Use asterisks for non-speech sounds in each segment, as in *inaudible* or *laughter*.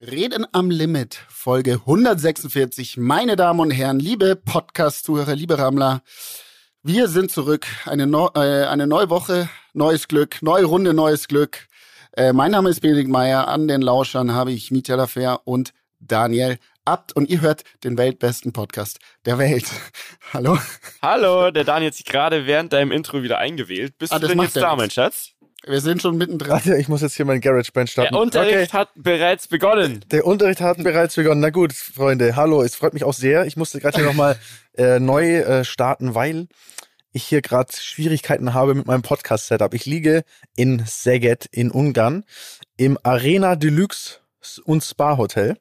Reden am Limit, Folge 146. Meine Damen und Herren, liebe Podcast-Zuhörer, liebe Rammler, wir sind zurück. Eine, Neu äh, eine neue Woche, neues Glück, neue Runde, neues Glück. Äh, mein Name ist Benedikt Meyer. An den Lauschern habe ich Mietja Lafer und Daniel Abt. Und ihr hört den weltbesten Podcast der Welt. *laughs* Hallo. Hallo, der Daniel hat sich gerade während deinem Intro wieder eingewählt. Bist Ah, du denn jetzt da, mein Schatz? Wir sind schon mittendrin. Warte, ich muss jetzt hier mein GarageBand starten. Der Unterricht hat bereits begonnen. Der Unterricht hat bereits begonnen. Na gut, Freunde, hallo. Es freut mich auch sehr. Ich musste gerade hier nochmal äh, neu äh, starten, weil ich hier gerade Schwierigkeiten habe mit meinem Podcast-Setup. Ich liege in Szeged in Ungarn im Arena Deluxe und Spa Hotel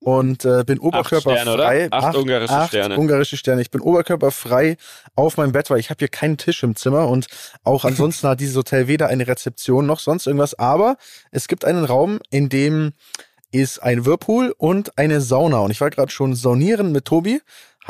und äh, bin oberkörperfrei. Sterne, oder? Acht ungarische acht Sterne. ungarische Sterne. Ich bin oberkörperfrei auf meinem Bett, weil ich habe hier keinen Tisch im Zimmer und auch ansonsten hat dieses Hotel weder eine Rezeption noch sonst irgendwas. Aber es gibt einen Raum, in dem ist ein Whirlpool und eine Sauna. Und ich war gerade schon saunieren mit Tobi.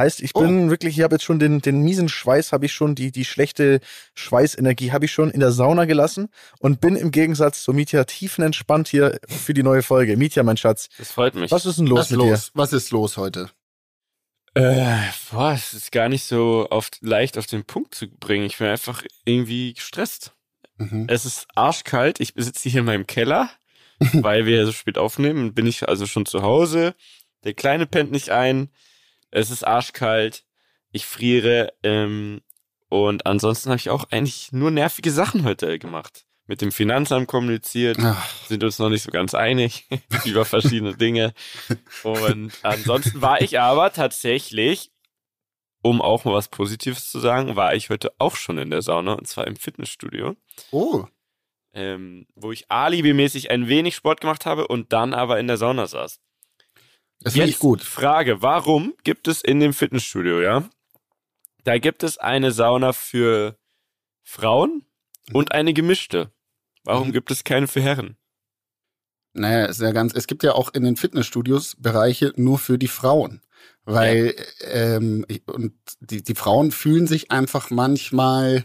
Heißt, ich bin wirklich, ich habe jetzt schon den, den miesen Schweiß, habe ich schon, die, die schlechte Schweißenergie habe ich schon in der Sauna gelassen und bin im Gegensatz zu Mietja tiefenentspannt hier für die neue Folge. Mietja, mein Schatz, Das freut mich. was ist denn los Was ist mit dir? los? Was ist los heute? Äh, boah, es ist gar nicht so oft leicht auf den Punkt zu bringen. Ich bin einfach irgendwie gestresst. Mhm. Es ist arschkalt. Ich sitze hier in meinem Keller, *laughs* weil wir so spät aufnehmen. Bin ich also schon zu Hause. Der Kleine pennt nicht ein. Es ist arschkalt. Ich friere. Ähm, und ansonsten habe ich auch eigentlich nur nervige Sachen heute gemacht. Mit dem Finanzamt kommuniziert. Ach, sind uns noch nicht so ganz einig *laughs* über verschiedene Dinge. Und ansonsten war ich aber tatsächlich, um auch mal was Positives zu sagen, war ich heute auch schon in der Sauna und zwar im Fitnessstudio, oh, ähm, wo ich alibimäßig ein wenig Sport gemacht habe und dann aber in der Sauna saß. Das finde ich gut. Frage, warum gibt es in dem Fitnessstudio, ja? Da gibt es eine Sauna für Frauen und eine gemischte. Warum Mhm. gibt es keine für Herren? Naja, ist ja ganz, es gibt ja auch in den Fitnessstudios Bereiche nur für die Frauen. Weil, ähm, ich- und die, die Frauen fühlen sich einfach manchmal,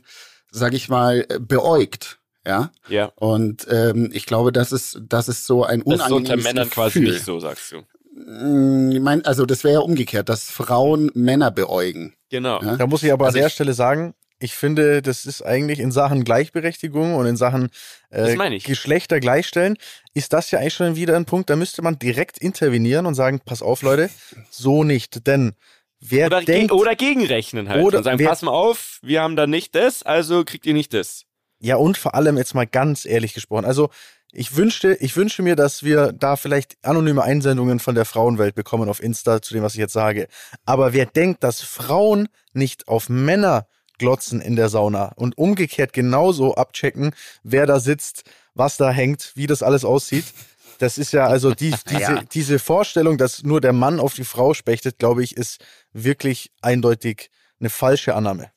sag ich mal, äh, beäugt. Ja. Ja. Und ähm, ich glaube, das ist, das ist so ein Das ist unangenehmes unter Männern quasi Gefühl. nicht so, sagst du. Mm, Ich mein, also das wäre ja umgekehrt, dass Frauen Männer beäugen. Genau. Ja? Da muss ich aber Also an der Stelle sagen, ich finde, das ist eigentlich in Sachen Gleichberechtigung und in Sachen äh, Das meine ich. Geschlechter gleichstellen, ist das ja eigentlich schon wieder ein Punkt, da müsste man direkt intervenieren und sagen, pass auf Leute, so nicht, denn wer Oder, denkt, ge oder gegenrechnen halt. Oder und sagen, wer- pass mal auf, wir haben da nicht das, also kriegt ihr nicht das. ja und vor allem jetzt mal ganz ehrlich gesprochen, also ich wünschte, ich wünsche mir, dass wir da vielleicht anonyme Einsendungen von der Frauenwelt bekommen auf Insta zu dem, was ich jetzt sage. Aber wer denkt, dass Frauen nicht auf Männer glotzen in der Sauna und umgekehrt genauso abchecken, wer da sitzt, was da hängt, wie das alles aussieht. Das ist ja also die, *laughs* diese, Ja. diese Vorstellung, dass nur der Mann auf die Frau spechtet, glaube ich, ist wirklich eindeutig eine falsche Annahme.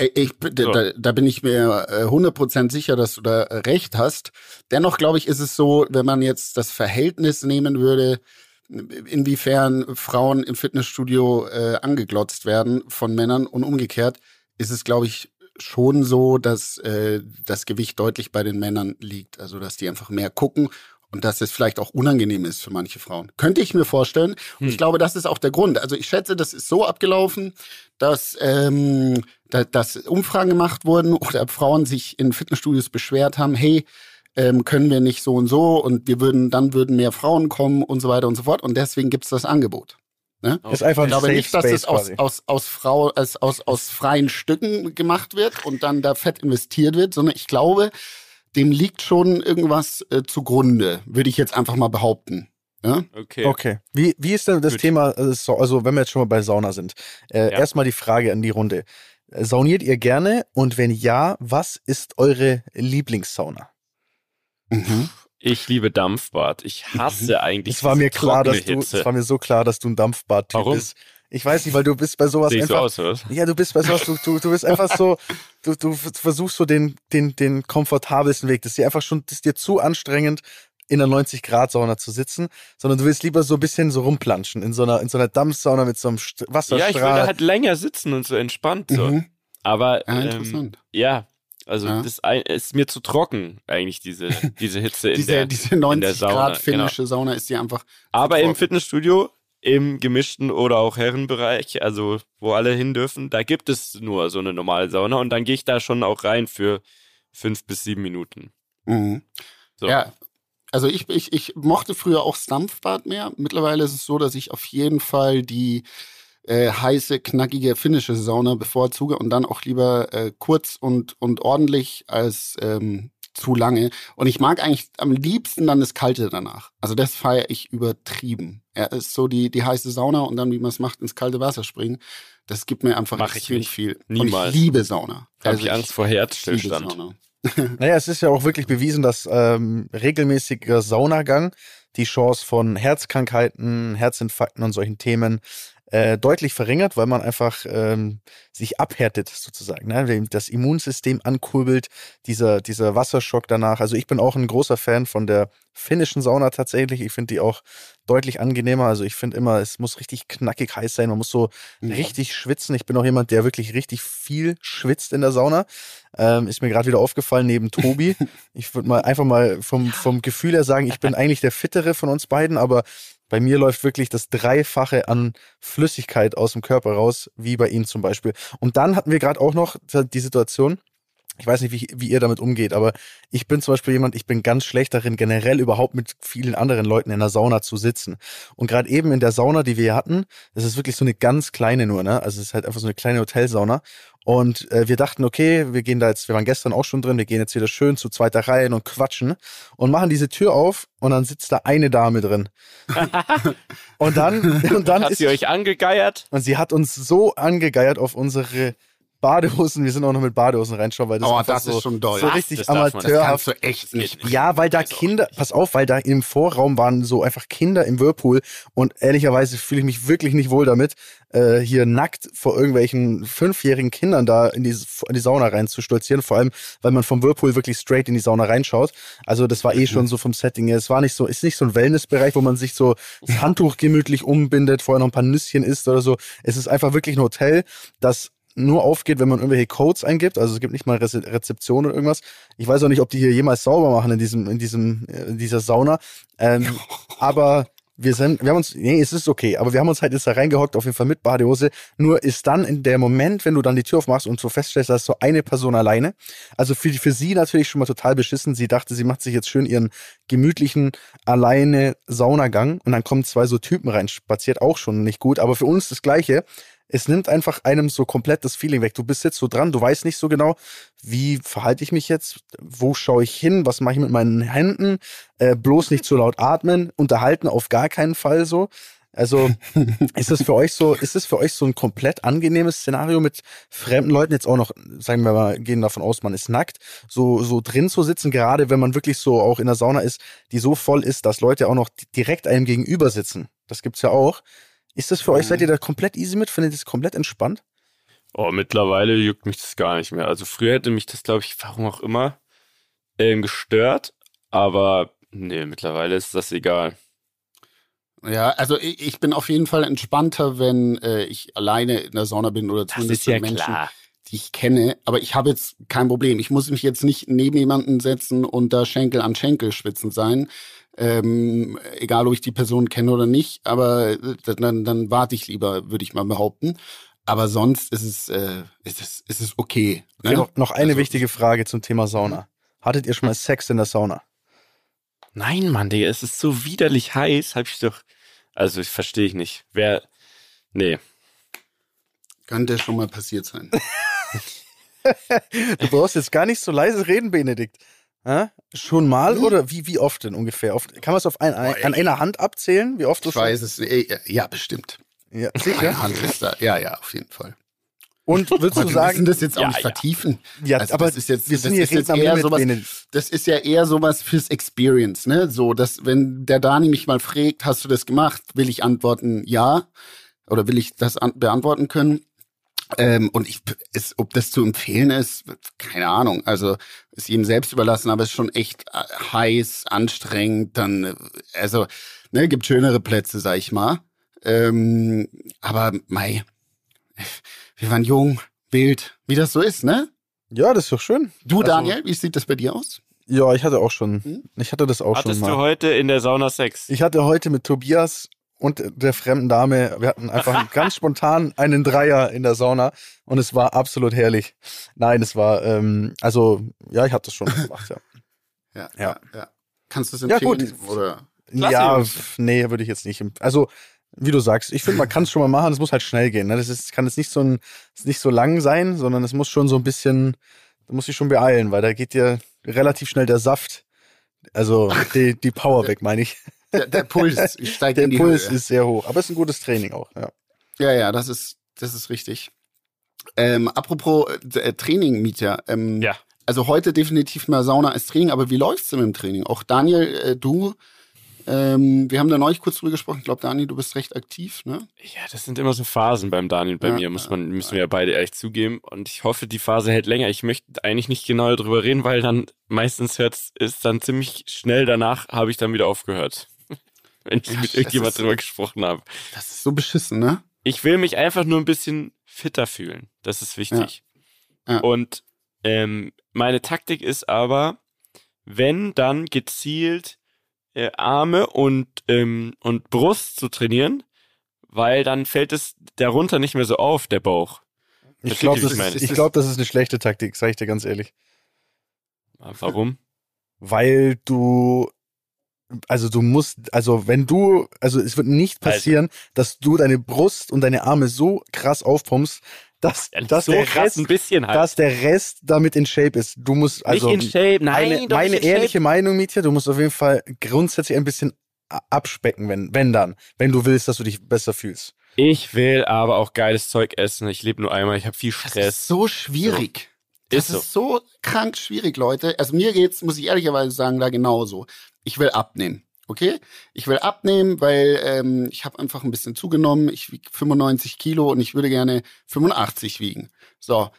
Äh, Ich, So. da, da bin ich mir äh, 100% sicher, dass du da äh, recht hast. Dennoch glaube ich, ist es so, wenn man jetzt das Verhältnis nehmen würde, inwiefern Frauen im Fitnessstudio äh, angeglotzt werden von Männern und umgekehrt, ist es, glaube ich, schon so, dass äh, das Gewicht deutlich bei den Männern liegt. Also, dass die einfach mehr gucken und dass es vielleicht auch unangenehm ist für manche Frauen. Könnte ich mir vorstellen. Und ich Hm. glaube, das ist auch der Grund. Also ich schätze, das ist so abgelaufen, dass, ähm, dass Umfragen gemacht wurden oder Frauen sich in Fitnessstudios beschwert haben, hey, ähm, können wir nicht so und so und wir würden, dann würden mehr Frauen kommen und so weiter und so fort. Und deswegen gibt's das Angebot. Ne? Ist einfach Ich ein glaube Safe nicht, dass das aus, aus, aus, Frau, aus, aus, aus freien Stücken gemacht wird und dann da fett investiert wird, sondern ich glaube, dem liegt schon irgendwas äh, zugrunde, würde ich jetzt einfach mal behaupten. Ja? Okay. Okay. Wie, wie ist denn das Gut. Thema, äh, so- also wenn wir jetzt schon mal bei Sauna sind, äh, Ja. erstmal die Frage an die Runde. Sauniert ihr gerne? Und wenn ja, was ist eure Lieblingssauna? Mhm. Ich liebe Dampfbad. Ich hasse eigentlich Es war mir klar, dass du, Hitze. es war mir so klar, dass du ein Dampfbad-Typ Warum? bist. Ich weiß nicht, weil du bist bei sowas Sehe ich so einfach. aus? Ja, du bist bei sowas, du, du, du bist einfach so, du, du versuchst so den, den, den komfortabelsten Weg. Das ist dir einfach schon, das ist dir zu anstrengend, in einer 90-Grad-Sauna zu sitzen, sondern du willst lieber so ein bisschen so rumplanschen, in so einer, in so einer Dampfsauna mit so einem St Ja, ich will da Wasserstrahl. halt länger sitzen und so entspannt so. Mhm. Aber Ja, ähm, interessant. ja, Also Ja. das ist mir zu trocken, eigentlich, diese, diese Hitze in diese, der. diese 90 Sauna, Grad finnische Sauna ist die einfach. Aber zu im trocken. Fitnessstudio, im gemischten oder auch Herrenbereich, also wo alle hin dürfen, da gibt es nur so eine normale Sauna und dann gehe ich da schon auch rein für fünf bis sieben Minuten. Mhm. So. Ja, also ich, ich, ich mochte früher auch das Dampfbad mehr. Mittlerweile ist es so, dass ich auf jeden Fall die äh, heiße, knackige finnische Sauna bevorzuge und dann auch lieber äh, kurz und, und ordentlich als ähm, zu lange. Und ich mag eigentlich am liebsten dann das Kalte danach. Also das feiere ich übertrieben. Er ist so die, die heiße Sauna und dann, wie man es macht, ins kalte Wasser springen. Das gibt mir einfach Mach ich extrem nicht. viel. Niemals. Und ich liebe Sauna. Habe Also ich Angst vor Herzstillstand. Naja, es ist ja auch wirklich bewiesen, dass ähm, regelmäßiger Saunagang die Chance von Herzkrankheiten, Herzinfarkten und solchen Themen äh, deutlich verringert, weil man einfach ähm, sich abhärtet sozusagen, ne? Das Immunsystem ankurbelt, dieser, dieser Wasserschock danach. Also ich bin auch ein großer Fan von der finnischen Sauna tatsächlich. Ich finde die auch deutlich angenehmer. Also ich finde immer, es muss richtig knackig heiß sein. Man muss so Mhm. richtig schwitzen. Ich bin auch jemand, der wirklich richtig viel schwitzt in der Sauna. Ähm, ist mir gerade wieder aufgefallen neben Tobi. *laughs* Ich würde mal einfach mal vom, vom Gefühl her sagen, ich bin eigentlich der Fittere von uns beiden, aber bei mir läuft wirklich das Dreifache an Flüssigkeit aus dem Körper raus, wie bei ihm zum Beispiel. Und dann hatten wir gerade auch noch die Situation, ich weiß nicht, wie, wie ihr damit umgeht, aber ich bin zum Beispiel jemand, ich bin ganz schlecht darin, generell überhaupt mit vielen anderen Leuten in der Sauna zu sitzen. Und gerade eben in der Sauna, die wir hatten, das ist wirklich so eine ganz kleine nur, ne? Also es ist halt einfach so eine kleine Hotelsauna. Und äh, wir dachten, okay, wir gehen da jetzt, wir waren gestern auch schon drin, wir gehen jetzt wieder schön zu zweiter Reihe und quatschen und machen diese Tür auf und dann sitzt da eine Dame drin. *laughs* und dann, und dann Hat ist sie euch angegeiert? und sie hat uns so angegeiert auf unsere Badehosen. Wir sind auch noch mit Badehosen reinschauen, weil das, Oh, das so, ist schon doll. so richtig Das darf man- das amateurhaft. echt nicht. Ja, weil da auch Kinder, pass auf, weil da im Vorraum waren so einfach Kinder im Whirlpool und ehrlicherweise fühle ich mich wirklich nicht wohl damit, äh, hier nackt vor irgendwelchen fünfjährigen Kindern da in die, in die Sauna reinzustolzieren, vor allem, weil man vom Whirlpool wirklich straight in die Sauna reinschaut. Also das war eh schon so vom Setting her. Es war nicht so, ist nicht so ein Wellnessbereich, wo man sich so das Handtuch gemütlich umbindet, vorher noch ein paar Nüsschen isst oder so. Es ist einfach wirklich ein Hotel, das nur aufgeht, wenn man irgendwelche Codes eingibt. Also es gibt nicht mal Reze Rezeption oder irgendwas. Ich weiß auch nicht, ob die hier jemals sauber machen in diesem, in diesem, äh, in dieser Sauna. Ähm, *laughs* aber wir sind, wir haben uns, nee, es ist okay, aber wir haben uns halt jetzt da reingehockt, auf jeden Fall mit Badehose. Nur ist dann in der Moment, wenn du dann die Tür aufmachst und so feststellst, da ist so eine Person alleine. Also für, für sie natürlich schon mal total beschissen. Sie dachte, sie macht sich jetzt schön ihren gemütlichen, alleine Saunagang und dann kommen zwei so Typen rein, spaziert auch schon nicht gut. Aber für uns das Gleiche es nimmt einfach einem so komplett das Feeling weg. Du bist jetzt so dran, du weißt nicht so genau, wie verhalte ich mich jetzt, wo schaue ich hin, was mache ich mit meinen Händen, äh, bloß nicht zu laut atmen, unterhalten auf gar keinen Fall so. Also *laughs* ist es für euch so, ist es für euch so ein komplett angenehmes Szenario mit fremden Leuten jetzt auch noch, sagen wir mal, gehen davon aus, man ist nackt, so so drin zu sitzen, gerade wenn man wirklich so auch in der Sauna ist, die so voll ist, dass Leute auch noch direkt einem gegenüber sitzen. Das gibt's ja auch. Ist das für euch, seid ihr da komplett easy mit? Findet ihr das komplett entspannt? Oh, mittlerweile juckt mich das gar nicht mehr. Also früher hätte mich das, glaube ich, warum auch immer, ähm, gestört. Aber nee, mittlerweile ist das egal. Ja, also ich, ich bin auf jeden Fall entspannter, wenn äh, ich alleine in der Sauna bin oder zumindest mit Menschen, die ich kenne. Aber ich habe jetzt kein Problem. Ich muss mich jetzt nicht neben jemanden setzen und da Schenkel an Schenkel schwitzen sein. Ähm, egal, ob ich die Person kenne oder nicht, aber äh, dann, dann warte ich lieber, würde ich mal behaupten. Aber sonst ist es, äh, ist es, ist es okay. Okay, Ne? noch, noch eine Also- wichtige Frage zum Thema Sauna. Hattet ihr schon mal Sex in der Sauna? Nein, Mann, Digga, es ist so widerlich heiß, hab ich doch. Also, ich verstehe ich nicht. Wer. Nee. Könnte schon mal passiert sein. *laughs* Du brauchst jetzt gar nicht so leise reden, Benedikt. Hä? Schon mal oder wie, wie oft denn ungefähr? Oft, kann man es auf ein, ein, an einer Hand abzählen, wie oft du Ich weiß es, äh, ja, bestimmt. Ja, sicher. Hand ist da. Ja, ja, auf jeden Fall. Und *laughs* würdest du wir sagen, müssen das jetzt auch Ja, nicht ja. vertiefen. ja, Also aber das ist jetzt, wir das sind ist jetzt eher sowas, das ist ja eher sowas fürs Experience, ne? So, dass wenn der Dani mich mal fragt, hast du das gemacht, will ich antworten ja oder will ich das an beantworten können. Ähm, und ich, ist, ob das zu empfehlen ist, keine Ahnung. Also ist jedem selbst überlassen, aber es ist schon echt äh, heiß, anstrengend. Dann, äh, also ne, gibt schönere Plätze, sag ich mal. Ähm, aber mei, wir waren jung, wild, wie das so ist, ne? Ja, das ist doch schön. Du, Also- Daniel, wie sieht das bei dir aus? Ja, ich hatte auch schon. Hm? Ich hatte das auch Hattest schon du mal. heute in der Sauna Sex? Ich hatte heute mit Tobias und der fremden Dame, wir hatten einfach *laughs* ganz spontan einen Dreier in der Sauna und es war absolut herrlich. Nein, es war, ähm, also, ja, ich habe das schon *laughs* gemacht, ja. Ja, Ja. ja. Kannst du es Ja, empfehlen? gut. Oder? Klasse, ja, nee, würde ich jetzt nicht. Also, wie du sagst, ich finde, man kann es schon mal machen, es muss halt schnell gehen. Ne? Das ist, kann jetzt nicht so, ein, nicht so lang sein, sondern es muss schon so ein bisschen, da muss ich schon beeilen, weil da geht dir relativ schnell der Saft, also die, die Power weg, meine ich. Der, der Puls *laughs* steigt Der in die Impuls Höhe. ist sehr hoch, aber es ist ein gutes Training auch, ja. Ja, ja, das ist, das ist richtig. Ähm, apropos äh, Training, Mietja. Ähm, Ja. Also heute definitiv mehr Sauna als Training, aber wie läuft's denn im Training? Auch Daniel, äh, du, ähm, wir haben da neulich kurz drüber gesprochen. Ich glaube, Daniel, du bist recht aktiv, ne? Ja, das sind immer so Phasen beim Daniel und bei Ja, mir, muss man, müssen wir ja beide ehrlich zugeben. Und ich hoffe, die Phase hält länger. Ich möchte eigentlich nicht genau darüber reden, weil dann meistens hört's, ist dann ziemlich schnell danach habe ich dann wieder aufgehört. Wenn ich Ja, mit irgendjemand drüber gesprochen habe. Das ist so beschissen, ne? Ich will mich einfach nur ein bisschen fitter fühlen. Das ist wichtig. Ja. Ja. Und ähm, meine Taktik ist aber, wenn dann gezielt äh, Arme und, ähm, und Brust zu trainieren, weil dann fällt es darunter nicht mehr so auf, der Bauch. Ich glaube, das, ich glaub, das ist eine schlechte Taktik, sage ich dir ganz ehrlich. Warum? Weil du, also du musst, also wenn du, also es wird nicht Also. passieren, dass du deine Brust und deine Arme so krass aufpumpst, dass, Ja, dass, so der Rest, ein bisschen halt. dass der Rest damit in Shape ist. Du musst, also nicht in Shape, nein, meine, doch meine nicht in ehrliche Shape. Meinung, Mietja, du musst auf jeden Fall grundsätzlich ein bisschen abspecken, wenn, wenn dann, wenn du willst, dass du dich besser fühlst. Ich will aber auch geiles Zeug essen. Ich lebe nur einmal, ich habe viel Das ist Stress. so schwierig. Das Ist so. ist so krank schwierig, Leute. Also mir geht's, muss ich ehrlicherweise sagen, da genauso. Ich will abnehmen. Okay? Ich will abnehmen, weil ähm, ich habe einfach ein bisschen zugenommen. Ich wiege 95 Kilo und ich würde gerne 85 wiegen. So.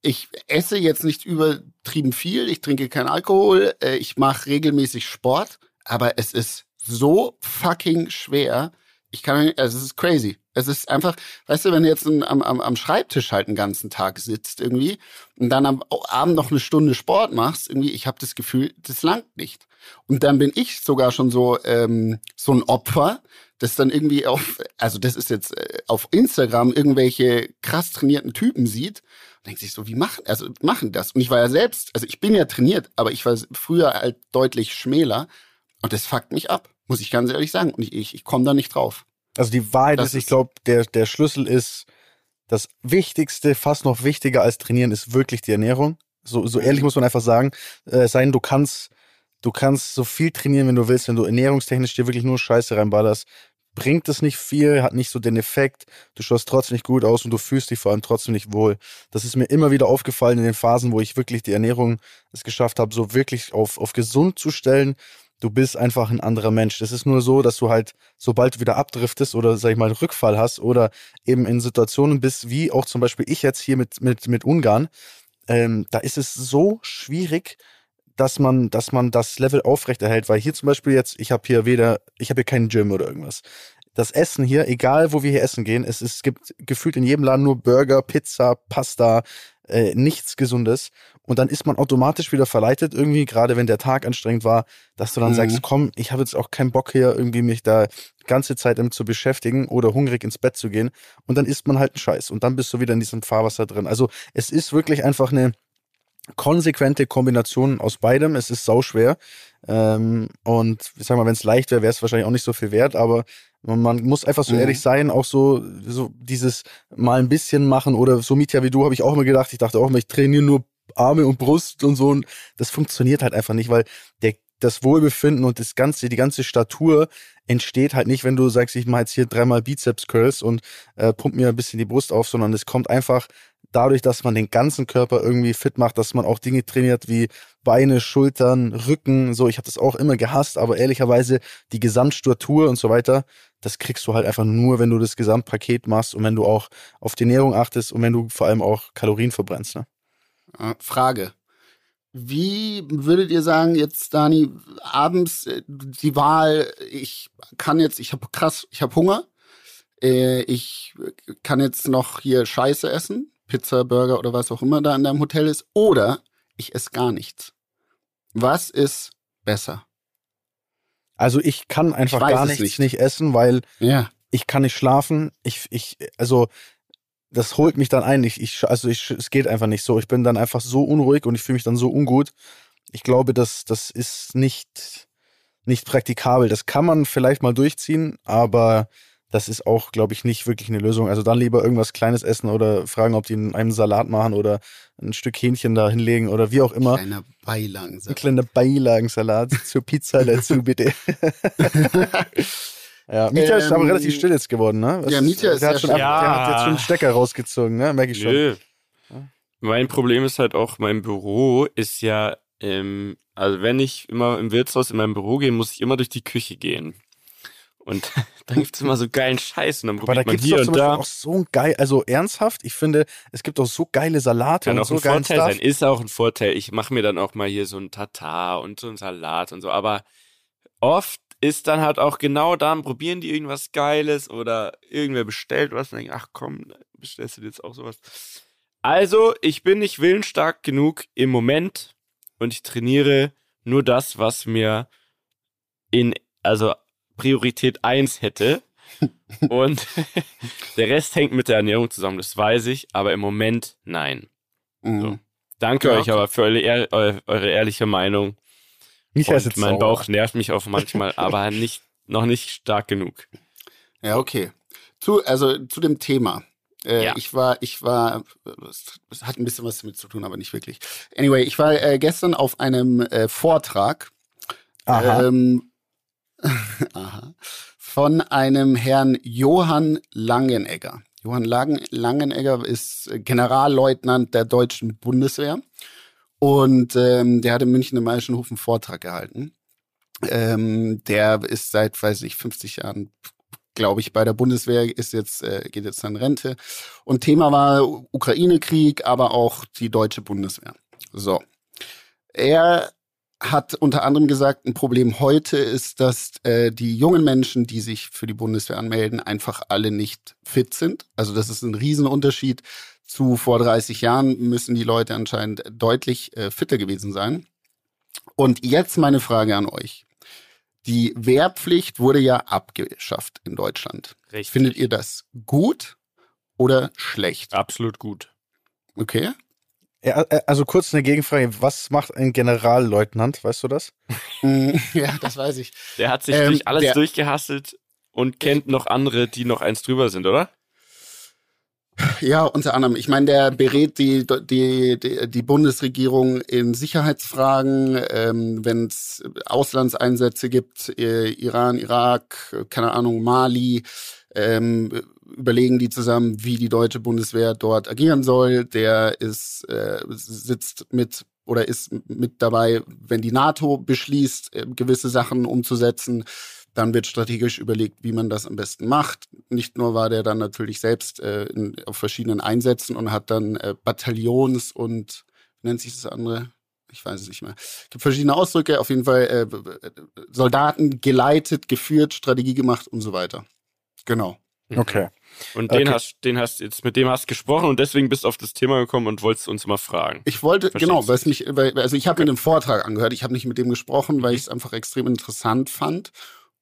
Ich esse jetzt nicht übertrieben viel, ich trinke keinen Alkohol, äh, ich mache regelmäßig Sport, aber es ist so fucking schwer. Ich kann, also es ist crazy. Es ist einfach, weißt du, wenn du jetzt am, am, am Schreibtisch halt den ganzen Tag sitzt irgendwie und dann am Abend noch eine Stunde Sport machst, irgendwie, ich habe das Gefühl, das langt nicht. Und dann bin ich sogar schon so ähm, so ein Opfer, das dann irgendwie auf, also das ist jetzt äh, auf Instagram irgendwelche krass trainierten Typen sieht und denkt sich so, wie machen, also machen das? Und ich war ja selbst, also ich bin ja trainiert, aber ich war früher halt deutlich schmäler und das fuckt mich ab, muss ich ganz ehrlich sagen. Und ich, ich, ich komme da nicht drauf. Also die Wahrheit Das ist, ich glaube, der, der Schlüssel ist, das Wichtigste, fast noch wichtiger als trainieren, ist wirklich die Ernährung. So, so ehrlich muss man einfach sagen, äh, sein, du kannst, du kannst so viel trainieren, wenn du willst, wenn du ernährungstechnisch dir wirklich nur Scheiße reinballerst, bringt es nicht viel, hat nicht so den Effekt, du schaust trotzdem nicht gut aus und du fühlst dich vor allem trotzdem nicht wohl. Das ist mir immer wieder aufgefallen in den Phasen, wo ich wirklich die Ernährung es geschafft habe, so wirklich auf, auf gesund zu stellen. Du bist einfach ein anderer Mensch. Das ist nur so, dass du halt, sobald du wieder abdriftest oder, sag ich mal, einen Rückfall hast oder eben in Situationen bist, wie auch zum Beispiel ich jetzt hier mit, mit, mit Ungarn, ähm, da ist es so schwierig, dass man, dass man das Level aufrechterhält, weil hier zum Beispiel jetzt, ich habe hier weder, ich habe hier keinen Gym oder irgendwas. Das Essen hier, egal wo wir hier essen gehen, es, es gibt gefühlt in jedem Laden nur Burger, Pizza, Pasta, äh, nichts Gesundes. Und dann ist man automatisch wieder verleitet, irgendwie, gerade wenn der Tag anstrengend war, dass du dann Mhm. sagst, komm, ich habe jetzt auch keinen Bock hier irgendwie mich da die ganze Zeit damit zu beschäftigen oder hungrig ins Bett zu gehen. Und dann isst man halt einen Scheiß. Und dann bist du wieder in diesem Fahrwasser drin. Also es ist wirklich einfach eine konsequente Kombination aus beidem. Es ist sauschwer. Ähm, und ich sag mal, wenn es leicht wäre, wäre es wahrscheinlich auch nicht so viel wert, aber man, man muss einfach so Mhm. ehrlich sein, auch so, so dieses mal ein bisschen machen oder so Mietja wie du, habe ich auch immer gedacht. Ich dachte auch immer, ich trainiere nur Arme und Brust und so. Und das funktioniert halt einfach nicht, weil der, das Wohlbefinden und das ganze, die ganze Statur entsteht halt nicht, wenn du sagst, ich mache jetzt hier dreimal Bizeps Curls und äh, pump mir ein bisschen die Brust auf, sondern es kommt einfach dadurch, dass man den ganzen Körper irgendwie fit macht, dass man auch Dinge trainiert wie Beine, Schultern, Rücken, so. Ich habe das auch immer gehasst, aber ehrlicherweise die Gesamtstatur und so weiter, das kriegst du halt einfach nur, wenn du das Gesamtpaket machst und wenn du auch auf die Ernährung achtest und wenn du vor allem auch Kalorien verbrennst. Ne? Äh, Frage. Wie würdet ihr sagen, jetzt, Dani, abends äh, die Wahl, ich kann jetzt, ich habe krass, ich habe Hunger, äh, ich kann jetzt noch hier Scheiße essen, Pizza, Burger oder was auch immer da in deinem Hotel ist, oder ich esse gar nichts. Was ist besser? Also ich kann einfach weiß gar nichts nicht. nicht. essen, weil Ja. ich kann nicht schlafen. Ich, ich, also das holt mich dann ein. Ich, ich, also ich, es geht einfach nicht so. Ich bin dann einfach so unruhig und ich fühle mich dann so ungut. Ich glaube, das, das ist nicht, nicht praktikabel. Das kann man vielleicht mal durchziehen, aber das ist auch, glaube ich, nicht wirklich eine Lösung. Also dann lieber irgendwas Kleines essen oder fragen, ob die einen Salat machen oder ein Stück Hähnchen da hinlegen oder wie auch immer. Kleiner Beilagen. Ein kleiner Beilagensalat *laughs* zur Pizza dazu, bitte. *laughs* ja, Mietja ist aber Ähm, relativ still jetzt geworden, ne? ja, Mietja ist der hat, schon, ab- der hat jetzt schon einen Stecker rausgezogen, ne? Merke ich schon. Nö. Mein Problem ist halt auch, mein Büro ist ja, ähm, also wenn ich immer im Wirtshaus in meinem Büro gehe, muss ich immer durch die Küche gehen. Und *laughs* dann gibt's immer so geilen Scheiß und dann Aber da gibt es doch da. auch so ein geil, also ernsthaft, ich finde, es gibt auch so geile Salate Kann und auch so ein geilen Vorteil Stuff. sein, ist auch ein Vorteil. Ich mache mir dann auch mal hier so ein Tatar und so ein Salat und so, aber oft ist dann halt auch genau dann, probieren die irgendwas Geiles oder irgendwer bestellt was und denken, ach komm, bestellst du dir jetzt auch sowas. Also, ich bin nicht willensstark genug im Moment und ich trainiere nur das, was mir in, also Priorität 1 hätte. *laughs* Und der Rest hängt mit der Ernährung zusammen, das weiß ich, aber im Moment nein. Mhm. So. Danke Ja, euch aber für eure, eure ehrliche Meinung. Ist Und jetzt mein sauer. Bauch nervt mich auch manchmal, *laughs* aber nicht, noch nicht stark genug. Ja, okay. Zu, also zu dem Thema. Äh, Ja. Ich war, ich war, es es hat ein bisschen was damit zu tun, aber nicht wirklich. Anyway, ich war äh, gestern auf einem äh, Vortrag Aha. Ähm, *laughs* aha, von einem Herrn Johann Langenegger. Johann Lang Langenegger ist Generalleutnant der deutschen Bundeswehr und ähm, der hat in München im Maischenhof einen Vortrag gehalten. Ähm, der ist seit, weiß ich, 50 Jahren, glaube ich, bei der Bundeswehr, ist jetzt, äh, geht jetzt in Rente. Und Thema war Ukraine-Krieg, aber auch die deutsche Bundeswehr. So. Er hat unter anderem gesagt, ein Problem heute ist, dass äh, die jungen Menschen, die sich für die Bundeswehr anmelden, einfach alle nicht fit sind. Also das ist ein Riesenunterschied zu vor 30 Jahren müssen die Leute anscheinend deutlich äh, fitter gewesen sein. Und jetzt meine Frage an euch. Die Wehrpflicht wurde ja abgeschafft in Deutschland. Richtig. Findet ihr das gut oder schlecht? Absolut gut. Okay. Ja, äh, also kurz eine Gegenfrage. Was macht ein Generalleutnant? Weißt du das? Mm, *laughs* ja, das weiß ich. Der hat sich Ähm, durch alles der- durchgehasselt und kennt noch andere, die noch eins drüber sind, oder? Ja, unter anderem. Ich meine, der berät die, die, die, die Bundesregierung in Sicherheitsfragen, ähm, wenn es Auslandseinsätze gibt, äh, Iran, Irak, keine Ahnung, Mali, ähm, überlegen die zusammen, wie die deutsche Bundeswehr dort agieren soll. Der ist, äh, sitzt mit oder ist mit dabei, wenn die NATO beschließt, äh, gewisse Sachen umzusetzen. Dann wird strategisch überlegt, wie man das am besten macht. Nicht nur war der dann natürlich selbst äh, in, auf verschiedenen Einsätzen und hat dann äh, Bataillons und wie nennt sich das andere? Ich weiß es nicht mehr. Es gibt verschiedene Ausdrücke. Auf jeden Fall äh, Soldaten geleitet, geführt, Strategie gemacht und so weiter. Genau. Okay. Und den Okay. hast, den hast jetzt mit dem hast gesprochen und deswegen bist du auf das Thema gekommen und wolltest uns mal fragen. Ich wollte, Verstehst genau, weil es mich, weil, also ich habe mir den Vortrag angehört, ich habe nicht mit dem gesprochen, weil ich es einfach extrem interessant fand.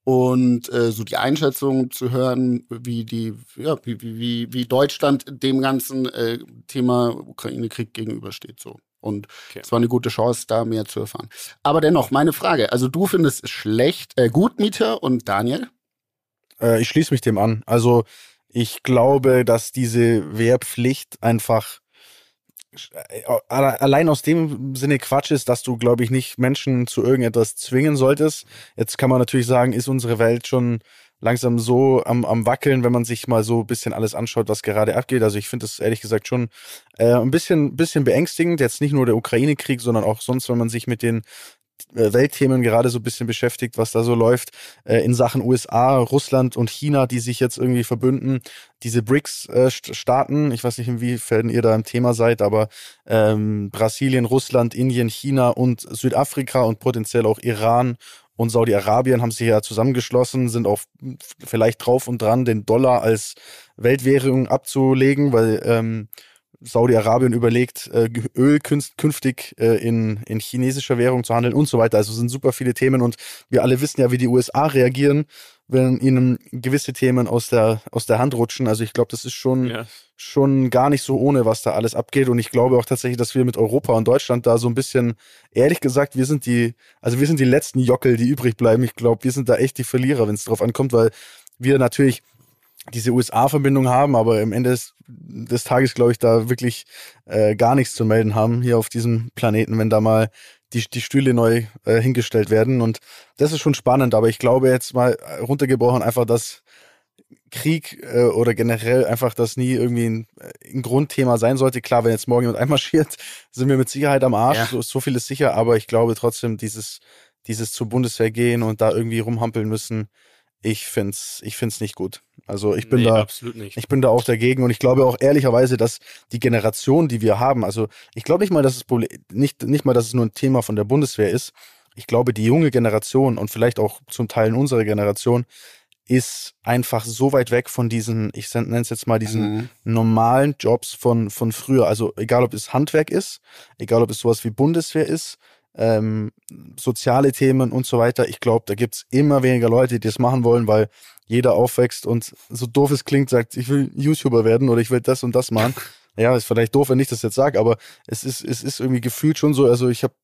Und äh, so die Einschätzung zu hören, wie die, ja, wie, wie, wie, wie Deutschland dem ganzen äh, Thema Ukraine-Krieg gegenübersteht. So. Und Okay. es war eine gute Chance, da mehr zu erfahren. Aber dennoch, meine Frage, also du findest es schlecht, äh, gut, Mieter und Daniel? Äh, ich schließe mich dem an. Also ich glaube, dass diese Wehrpflicht einfach äh, alle- allein aus dem Sinne Quatsch ist, dass du, glaube ich, nicht Menschen zu irgendetwas zwingen solltest. Jetzt kann man natürlich sagen, ist unsere Welt schon langsam so am, am Wackeln, wenn man sich mal so ein bisschen alles anschaut, was gerade abgeht. Also ich finde das ehrlich gesagt schon äh, ein bisschen, bisschen beängstigend. Jetzt nicht nur der Ukraine-Krieg, sondern auch sonst, wenn man sich mit den Weltthemen gerade so ein bisschen beschäftigt, was da so läuft äh, in Sachen USA, Russland und China, die sich jetzt irgendwie verbünden. Diese BRICS-Staaten, ich weiß nicht, inwiefern ihr da im Thema seid, aber ähm, Brasilien, Russland, Indien, China und Südafrika und potenziell auch Iran und Saudi-Arabien haben sich ja zusammengeschlossen, sind auch vielleicht drauf und dran, den Dollar als Weltwährung abzulegen, weil ähm, Saudi-Arabien überlegt, äh, Öl künftig äh, in, in chinesischer Währung zu handeln und so weiter. Also es sind super viele Themen und wir alle wissen ja, wie die USA reagieren, wenn ihnen gewisse Themen aus der, aus der Hand rutschen. Also ich glaube, das ist schon, ja. schon gar nicht so ohne, was da alles abgeht. Und ich glaube auch tatsächlich, dass wir mit Europa und Deutschland da so ein bisschen, ehrlich gesagt, wir sind die, also wir sind die letzten Jockel, die übrig bleiben. Ich glaube, wir sind da echt die Verlierer, wenn es drauf ankommt, weil wir natürlich diese USA-Verbindung haben, aber am Ende des, des Tages, glaube ich, da wirklich äh, gar nichts zu melden haben hier auf diesem Planeten, wenn da mal die, die Stühle neu äh, hingestellt werden. Und das ist schon spannend, aber ich glaube jetzt mal runtergebrochen einfach, dass Krieg äh, oder generell einfach das nie irgendwie ein, ein, Grundthema sein sollte. Klar, wenn jetzt morgen jemand *laughs* einmarschiert, sind wir mit Sicherheit am Arsch, ja. so, so viel ist sicher, aber ich glaube trotzdem, dieses, dieses zur Bundeswehr gehen und da irgendwie rumhampeln müssen, ich find's, ich find's nicht gut. Also ich bin nee, da, ich bin da auch dagegen und ich glaube auch ehrlicherweise, dass die Generation, die wir haben, also ich glaube nicht mal, dass es Problem, nicht, nicht mal, dass es nur ein Thema von der Bundeswehr ist. Ich glaube, die junge Generation und vielleicht auch zum Teil in unserer Generation ist einfach so weit weg von diesen, ich nenne es jetzt mal diesen mhm. normalen Jobs von, von früher. Also egal, ob es Handwerk ist, egal, ob es sowas wie Bundeswehr ist, ähm, soziale Themen und so weiter. Ich glaube, da gibt's immer weniger Leute, die das machen wollen, weil jeder aufwächst und so doof es klingt, sagt, ich will YouTuber werden oder ich will das und das machen. *laughs* Ja, ist vielleicht doof, wenn ich das jetzt sage, aber es ist, es ist irgendwie gefühlt schon so. Also ich habe,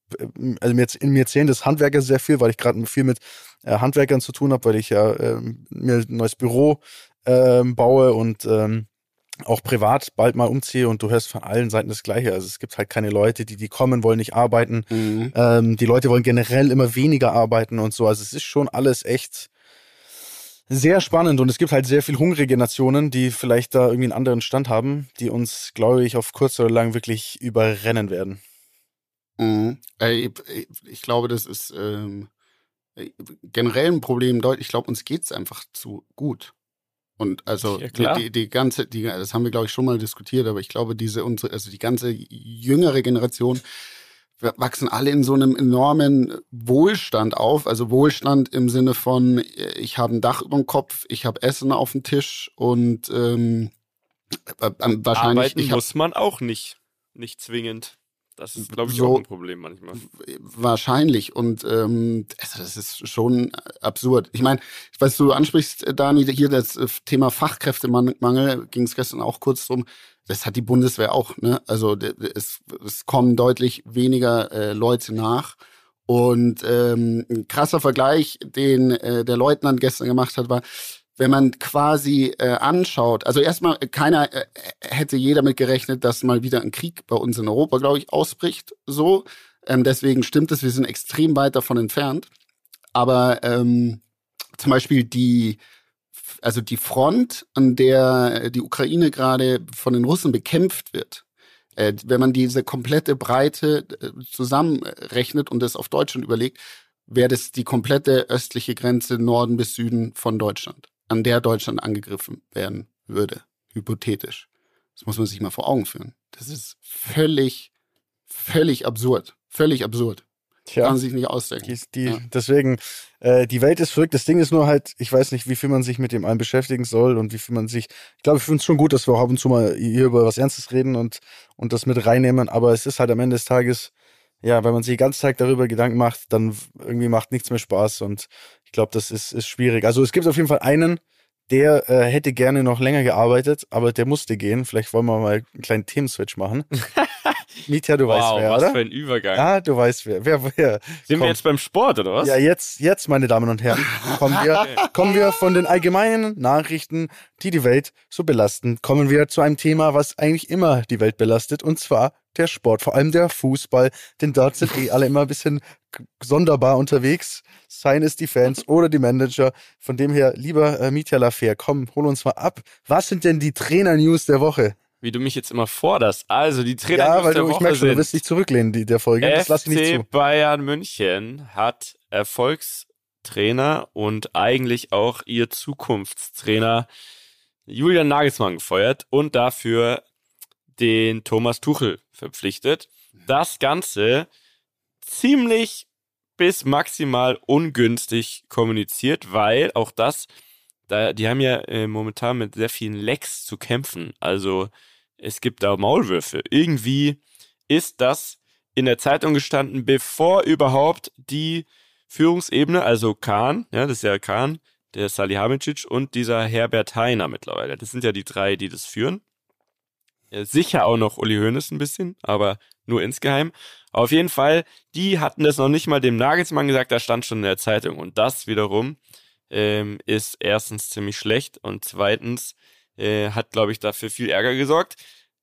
also mir, in mir zählen das Handwerker sehr viel, weil ich gerade viel mit äh, Handwerkern zu tun habe, weil ich ja äh, mir ein neues Büro äh, baue und ähm, auch privat bald mal umziehe und du hörst von allen Seiten das Gleiche. Also es gibt halt keine Leute, die, die kommen, wollen nicht arbeiten. Mhm. Ähm, die Leute wollen generell immer weniger arbeiten und so. Also es ist schon alles echt sehr spannend und es gibt halt sehr viel hungrige Nationen, die vielleicht da irgendwie einen anderen Stand haben, die uns, glaube ich, auf kurz oder lang wirklich überrennen werden. Mhm. Ich, glaube, das ist ähm, generell ein Problem. Ich glaube, uns geht es einfach zu gut. Und also ja, die, die, ganze, die, das haben wir, glaube ich, schon mal diskutiert, aber ich glaube, diese unsere, also die ganze jüngere Generation wir wachsen alle in so einem enormen Wohlstand auf. Also Wohlstand im Sinne von, ich habe ein Dach über dem Kopf, ich habe Essen auf dem Tisch und ähm, äh, wahrscheinlich. Arbeiten hab, muss man auch nicht, nicht zwingend. Das ist, glaube ich, so, auch ein Problem manchmal. Wahrscheinlich. Und ähm, also das ist schon absurd. Ich meine, was du ansprichst, Dani, hier das äh, Thema Fachkräftemangel, ging es gestern auch kurz drum. Das hat die Bundeswehr auch. Ne? Also es, es kommen deutlich weniger äh, Leute nach. Und ähm, ein krasser Vergleich, den äh, der Leutnant gestern gemacht hat, war, wenn man quasi äh, anschaut, also erstmal, äh, keiner äh, hätte jeder damit gerechnet, dass mal wieder ein Krieg bei uns in Europa, glaube ich, ausbricht. So. Ähm, deswegen stimmt es, wir sind extrem weit davon entfernt. Aber ähm, zum Beispiel die, also die Front, an der die Ukraine gerade von den Russen bekämpft wird, äh, wenn man diese komplette Breite äh, zusammenrechnet und das auf Deutschland überlegt, wäre das die komplette östliche Grenze Norden bis Süden von Deutschland an der Deutschland angegriffen werden würde, hypothetisch. Das muss man sich mal vor Augen führen. Das ist völlig, völlig absurd. Völlig absurd. Tja, Kann man sich nicht ausdenken. Die, die, ja. Deswegen, äh, die Welt ist verrückt. Das Ding ist nur halt, ich weiß nicht, wie viel man sich mit dem einen beschäftigen soll und wie viel man sich. Ich glaube, ich finde es schon gut, dass wir auch ab und zu mal hier über was Ernstes reden und, und das mit reinnehmen. Aber es ist halt am Ende des Tages, ja, wenn man sich den ganzen Tag darüber Gedanken macht, dann irgendwie macht nichts mehr Spaß und ich glaube, das ist, ist schwierig. Also es gibt auf jeden Fall einen, der äh, hätte gerne noch länger gearbeitet, aber der musste gehen. Vielleicht wollen wir mal einen kleinen Themenswitch machen. *laughs* Mietja, du wow, weißt wer, was oder? für ein Übergang. Ja, du weißt wer. Wer, wer? Sind Komm. wir jetzt beim Sport, oder was? Ja, jetzt, jetzt, meine Damen und Herren, kommen wir, *laughs* kommen wir von den allgemeinen Nachrichten, die die Welt so belasten, kommen wir zu einem Thema, was eigentlich immer die Welt belastet, und zwar der Sport, vor allem der Fußball, denn dort sind eh alle immer ein bisschen sonderbar unterwegs. Seien es die Fans oder die Manager. Von dem her, lieber äh, Mitya Lafer, komm, hol uns mal ab. Was sind denn die Trainer-News der Woche? Wie du mich jetzt immer forderst. Also die Trainer Ja, weil du, ich merke schon, du wirst dich zurücklehnen, die, der Folge. Das lass ich nicht zu. Bayern München hat Erfolgstrainer und eigentlich auch ihr Zukunftstrainer Julian Nagelsmann gefeuert und dafür den Thomas Tuchel verpflichtet. Das Ganze ziemlich bis maximal ungünstig kommuniziert, weil auch das, da, die haben ja äh, momentan mit sehr vielen Lecks zu kämpfen. Also es gibt da Maulwürfe. Irgendwie ist das in der Zeitung gestanden, bevor überhaupt die Führungsebene, also Kahn, ja, das ist ja Kahn, der Salihamidzic und dieser Herbert Heiner mittlerweile. Das sind ja die drei, die das führen. Sicher auch noch Uli Hoeneß ein bisschen, aber nur insgeheim. Auf jeden Fall, die hatten das noch nicht mal dem Nagelsmann gesagt, da stand schon in der Zeitung. Und das wiederum ähm, ist erstens ziemlich schlecht und zweitens äh, hat, glaube ich, dafür viel Ärger gesorgt.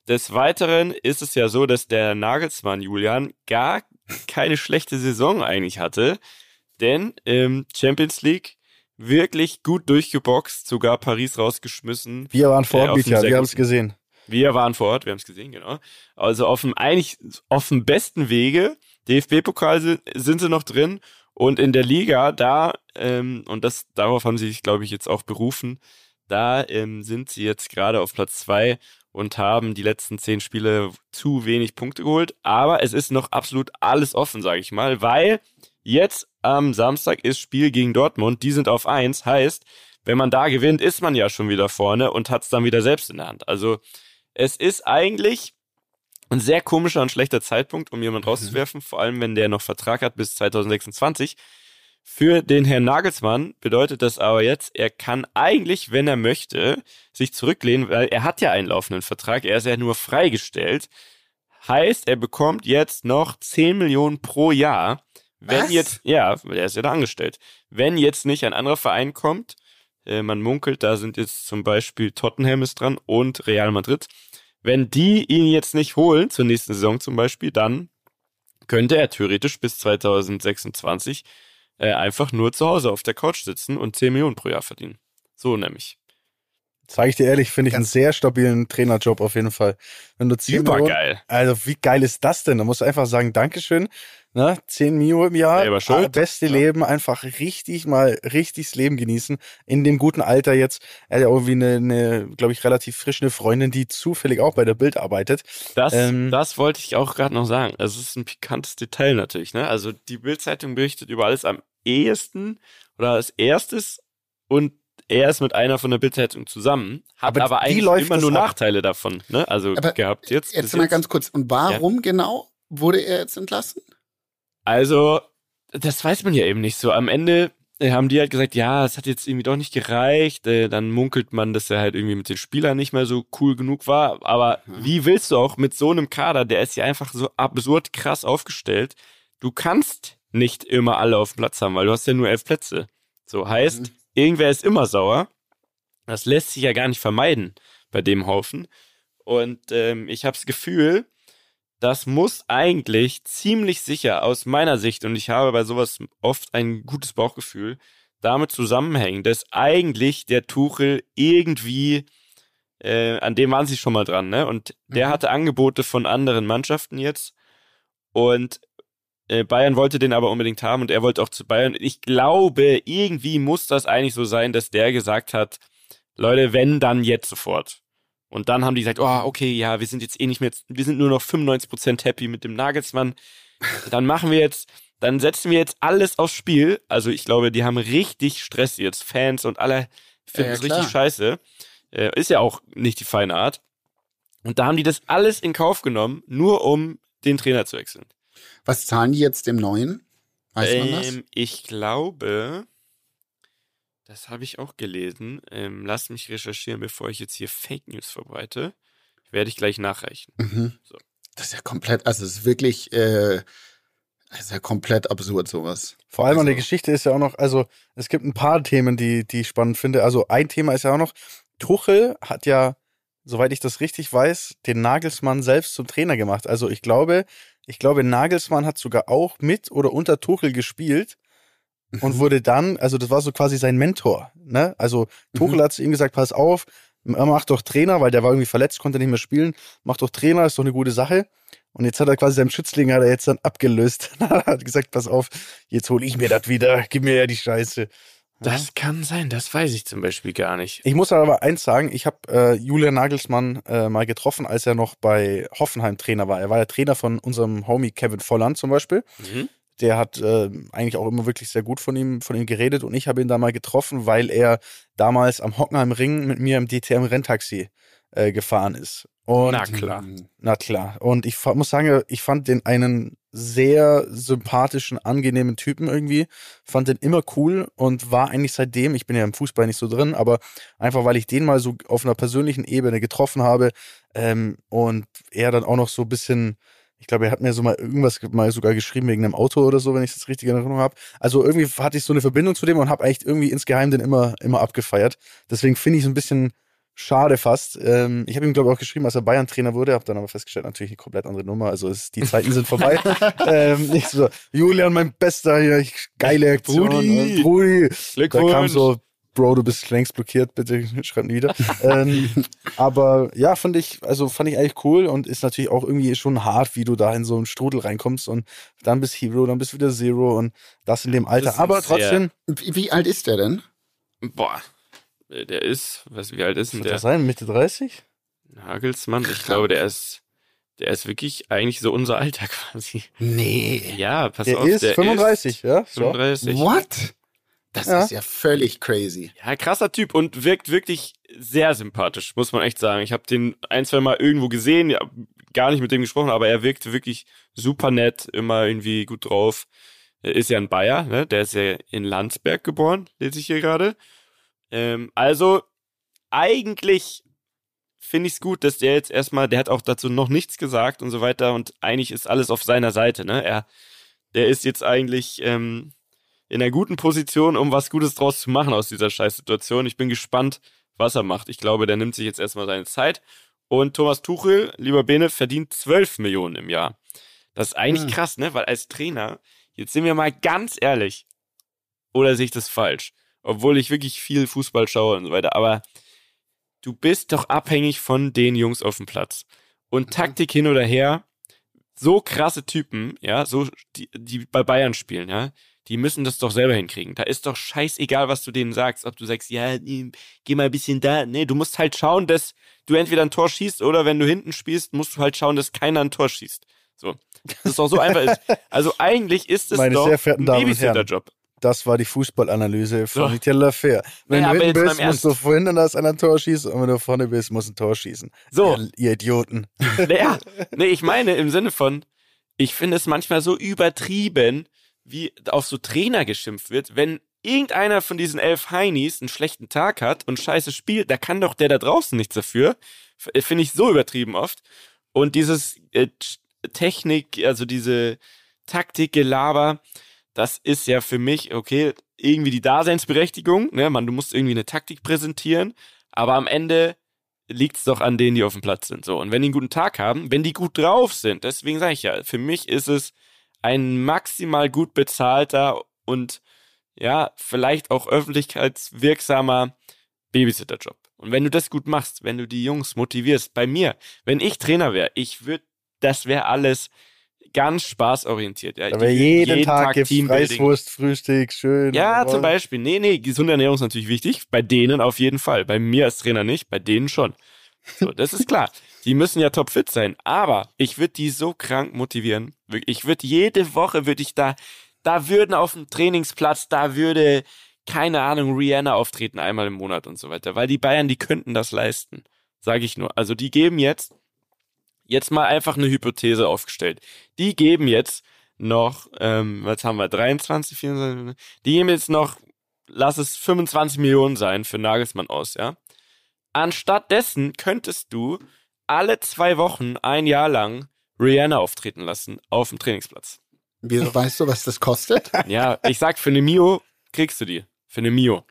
Des Weiteren ist es ja so, dass der Nagelsmann Julian gar keine schlechte Saison eigentlich hatte, denn ähm, Champions League wirklich gut durchgeboxt, sogar Paris rausgeschmissen. Wir waren vor Ort, äh, wir haben es gesehen. Wir waren vor Ort, wir haben es gesehen, genau. Also auf dem eigentlich auf dem besten Wege. DFB-Pokal sind, sind sie noch drin und in der Liga da ähm, und das darauf haben sie sich, glaube ich, jetzt auch berufen. Da ähm, sind sie jetzt gerade auf Platz zwei und haben die letzten zehn Spiele zu wenig Punkte geholt. Aber es ist noch absolut alles offen, sage ich mal, weil jetzt am Samstag ist Spiel gegen Dortmund. Die sind auf eins. Heißt, wenn man da gewinnt, ist man ja schon wieder vorne und hat es dann wieder selbst in der Hand. Also es ist eigentlich ein sehr komischer und schlechter Zeitpunkt, um jemanden mhm. rauszuwerfen, vor allem wenn der noch Vertrag hat bis 2026. Für den Herrn Nagelsmann bedeutet das aber jetzt, er kann eigentlich, wenn er möchte, sich zurücklehnen, weil er hat ja einen laufenden Vertrag, er ist ja nur freigestellt. Heißt, er bekommt jetzt noch 10 Millionen pro Jahr. Wenn Was? jetzt, ja, er ist ja da angestellt. Wenn jetzt nicht ein anderer Verein kommt, äh, man munkelt, da sind jetzt zum Beispiel Tottenham ist dran und Real Madrid. Wenn die ihn jetzt nicht holen, zur nächsten Saison zum Beispiel, dann könnte er theoretisch bis 2026 äh, einfach nur zu Hause auf der Couch sitzen und 10 Millionen pro Jahr verdienen. So nämlich. Sag ich dir ehrlich, finde ich einen sehr stabilen Trainerjob auf jeden Fall. Wenn du 10 Super geil. Also wie geil ist das denn? Da musst du einfach sagen, Dankeschön. Ne? 10 Mio im Jahr. Ah, beste ja. Leben, einfach richtig mal richtigs Leben genießen. In dem guten Alter jetzt. Er hat ja irgendwie eine, eine glaube ich, relativ frische Freundin, die zufällig auch bei der Bild arbeitet. Das, ähm, das wollte ich auch gerade noch sagen. Also es ist ein pikantes Detail natürlich. Ne? Also die Bildzeitung berichtet über alles am ehesten oder als erstes und er ist mit einer von der Bildzeitung zusammen, hat aber, aber eigentlich immer nur ab. Nachteile davon, ne? Also aber gehabt jetzt. Jetzt mal jetzt. ganz kurz. Und warum ja. genau wurde er jetzt entlassen? Also, das weiß man ja eben nicht so. Am Ende äh, haben die halt gesagt, ja, es hat jetzt irgendwie doch nicht gereicht. Äh, dann munkelt man, dass er halt irgendwie mit den Spielern nicht mehr so cool genug war. Aber mhm. wie willst du auch mit so einem Kader, der ist ja einfach so absurd krass aufgestellt. Du kannst nicht immer alle auf dem Platz haben, weil du hast ja nur elf Plätze. So heißt, mhm irgendwer ist immer sauer. Das lässt sich ja gar nicht vermeiden bei dem Haufen. Und ähm, ich habe das Gefühl, das muss eigentlich ziemlich sicher aus meiner Sicht, und ich habe bei sowas oft ein gutes Bauchgefühl, damit zusammenhängen, dass eigentlich der Tuchel irgendwie, äh, an dem waren sie schon mal dran, ne? Und der mhm. hatte Angebote von anderen Mannschaften jetzt. Und Bayern wollte den aber unbedingt haben und er wollte auch zu Bayern. Ich glaube, irgendwie muss das eigentlich so sein, dass der gesagt hat, Leute, wenn, dann jetzt sofort. Und dann haben die gesagt, oh, okay, ja, wir sind jetzt eh nicht mehr, wir sind nur noch 95% happy mit dem Nagelsmann. Dann machen wir jetzt, dann setzen wir jetzt alles aufs Spiel. Also ich glaube, die haben richtig Stress jetzt, Fans und alle finden es ja, richtig scheiße. Äh, ist ja auch nicht die feine Art. Und da haben die das alles in Kauf genommen, nur um den Trainer zu wechseln. Was zahlen die jetzt dem neuen? Weiß ähm, man das? Ähm, ich glaube, das habe ich auch gelesen. Ähm, lass mich recherchieren, bevor ich jetzt hier Fake News verbreite. Werde ich gleich nachreichen. Mhm. So. Das ist ja komplett, also es ist wirklich, äh, das ist ja komplett absurd, sowas. Vor allem also, an der Geschichte ist ja auch noch, also es gibt ein paar Themen, die, die ich spannend finde. Also ein Thema ist ja auch noch, Tuchel hat ja, soweit ich das richtig weiß, den Nagelsmann selbst zum Trainer gemacht. Also ich glaube, ich glaube, Nagelsmann hat sogar auch mit oder unter Tuchel gespielt und mhm. wurde dann, also das war so quasi sein Mentor. Ne? Also Tuchel mhm. hat zu ihm gesagt, pass auf, mach doch Trainer, weil der war irgendwie verletzt, konnte nicht mehr spielen. Mach doch Trainer, ist doch eine gute Sache. Und jetzt hat er quasi seinem Schützling hat er jetzt dann abgelöst. *laughs* hat gesagt, pass auf, jetzt hole ich mir das wieder, gib mir ja die Scheiße. Das kann sein, das weiß ich zum Beispiel gar nicht. Ich muss aber eins sagen, ich habe äh, Julian Nagelsmann äh, mal getroffen, als er noch bei Hoffenheim Trainer war. Er war ja Trainer von unserem Homie Kevin Volland zum Beispiel. Mhm. Der hat äh, eigentlich auch immer wirklich sehr gut von ihm, von ihm geredet und ich habe ihn da mal getroffen, weil er damals am Hockenheim Ring mit mir im DTM Renntaxi äh, gefahren ist. Und Na klar. Na klar. Und ich muss sagen, ich fand den einen sehr sympathischen, angenehmen Typen irgendwie. Fand den immer cool und war eigentlich seitdem, ich bin ja im Fußball nicht so drin, aber einfach weil ich den mal so auf einer persönlichen Ebene getroffen habe ähm, und er dann auch noch so ein bisschen, ich glaube, er hat mir so mal irgendwas ge- mal sogar geschrieben wegen einem Auto oder so, wenn ich das richtig in Erinnerung habe. Also irgendwie hatte ich so eine Verbindung zu dem und habe echt irgendwie insgeheim den immer, immer abgefeiert. Deswegen finde ich es ein bisschen schade fast. Ähm, ich habe ihm, glaube ich, auch geschrieben, als er Bayern-Trainer wurde, habe dann aber festgestellt, natürlich eine komplett andere Nummer. Also es, die Zeiten sind vorbei. *laughs* ähm, nicht so, Julian, mein Bester hier, ich, geile Aktion. Brudi. äh, Brudi. Da Glückwunsch. kam so, Bro, du bist längst blockiert, bitte *laughs* schreib nie wieder. ähm, *laughs* aber ja, fand ich, also fand ich eigentlich cool und ist natürlich auch irgendwie schon hart, wie du da in so einen Strudel reinkommst und dann bist Hero, dann bist wieder Zero und das in dem Alter. Aber trotzdem, Wie, wie alt ist der denn? Boah. Der ist, was, wie alt ist denn der? das sein, Mitte 30? Nagelsmann? Ich glaube, der ist, der ist wirklich eigentlich so unser Alter *laughs* quasi. Nee. Ja, pass Der auf. ist der 35, ja? ist So. 35. What? Das Ja. ist ja völlig crazy. Ja, krasser Typ und wirkt wirklich sehr sympathisch, muss man echt sagen. Ich habe den ein, zwei Mal irgendwo gesehen, ja, gar nicht mit dem gesprochen, aber er wirkte wirklich super nett, immer irgendwie gut drauf. Er ist ja ein Bayer, ne? Der ist ja in Landsberg geboren, lese ich hier gerade. Ähm, also, eigentlich finde ich es gut, dass der jetzt erstmal, der hat auch dazu noch nichts gesagt und so weiter und eigentlich ist alles auf seiner Seite, ne? Er, der ist jetzt eigentlich ähm, in einer guten Position, um was Gutes draus zu machen aus dieser Scheißsituation. Ich bin gespannt, was er macht. Ich glaube, der nimmt sich jetzt erstmal seine Zeit. Und Thomas Tuchel, lieber Bene, verdient 12 Millionen im Jahr. Das ist eigentlich Hm. krass, ne? Weil als Trainer, jetzt sind wir mal ganz ehrlich, oder sehe ich das falsch? Obwohl ich wirklich viel Fußball schaue und so weiter, aber du bist doch abhängig von den Jungs auf dem Platz. Und Taktik hin oder her, so krasse Typen, ja, so, die, die bei Bayern spielen, ja, die müssen das doch selber hinkriegen. Da ist doch scheißegal, was du denen sagst, ob du sagst, ja, geh mal ein bisschen da. Nee, du musst halt schauen, dass du entweder ein Tor schießt oder wenn du hinten spielst, musst du halt schauen, dass keiner ein Tor schießt. So. Das ist doch so einfach ist. *laughs* Also eigentlich ist es Meine doch ein. Babysitter-Job. Das war die Fußballanalyse von So. Nutella Fair. Wenn Ja, du hinten bist, musst du verhindern, dass einer ein Tor schießt und wenn du vorne bist, musst du ein Tor schießen. So. Ihr, ihr Idioten. *laughs* Naja, nee, ich meine im Sinne von, ich finde es manchmal so übertrieben, wie auf so Trainer geschimpft wird, wenn irgendeiner von diesen elf Heinis einen schlechten Tag hat und scheiße spielt, da kann doch der da draußen nichts dafür. F- Finde ich so übertrieben oft. Und dieses äh, Technik, also diese Taktikgelaber, das ist ja für mich, okay, irgendwie die Daseinsberechtigung, ne, man, du musst irgendwie eine Taktik präsentieren, aber am Ende liegt's doch an denen, die auf dem Platz sind. So. Und wenn die einen guten Tag haben, wenn die gut drauf sind, deswegen sage ich ja, für mich ist es ein maximal gut bezahlter und ja, vielleicht auch öffentlichkeitswirksamer Babysitterjob. Und wenn du das gut machst, wenn du die Jungs motivierst, bei mir, wenn ich Trainer wäre, ich würde, das wäre alles ganz spaßorientiert. Ja. Wäre Ich- jeden, Tag gibt's Teambuilding. Weißwurst, Frühstück, schön. Ja, zum Beispiel. Nee, nee, gesunde Ernährung ist natürlich wichtig. Bei denen auf jeden Fall. Bei mir als Trainer nicht, bei denen schon. So, das ist klar. Die müssen ja topfit sein. Aber ich würde die so krank motivieren. Ich würde jede Woche würde ich da, da würden auf dem Trainingsplatz, da würde, keine Ahnung, Rihanna auftreten einmal im Monat und so weiter. Weil die Bayern, die könnten das leisten. Sage ich nur. Also die geben jetzt, jetzt mal einfach eine Hypothese aufgestellt. Die geben jetzt noch, ähm, was haben wir, 23, 24, die geben jetzt noch, lass es 25 Millionen sein für Nagelsmann aus, ja. Anstatt dessen könntest du alle zwei Wochen ein Jahr lang Rihanna auftreten lassen auf dem Trainingsplatz. Wieso weißt du, was das kostet? Ja, ich sag, für eine Mio kriegst du die. Für eine Mio.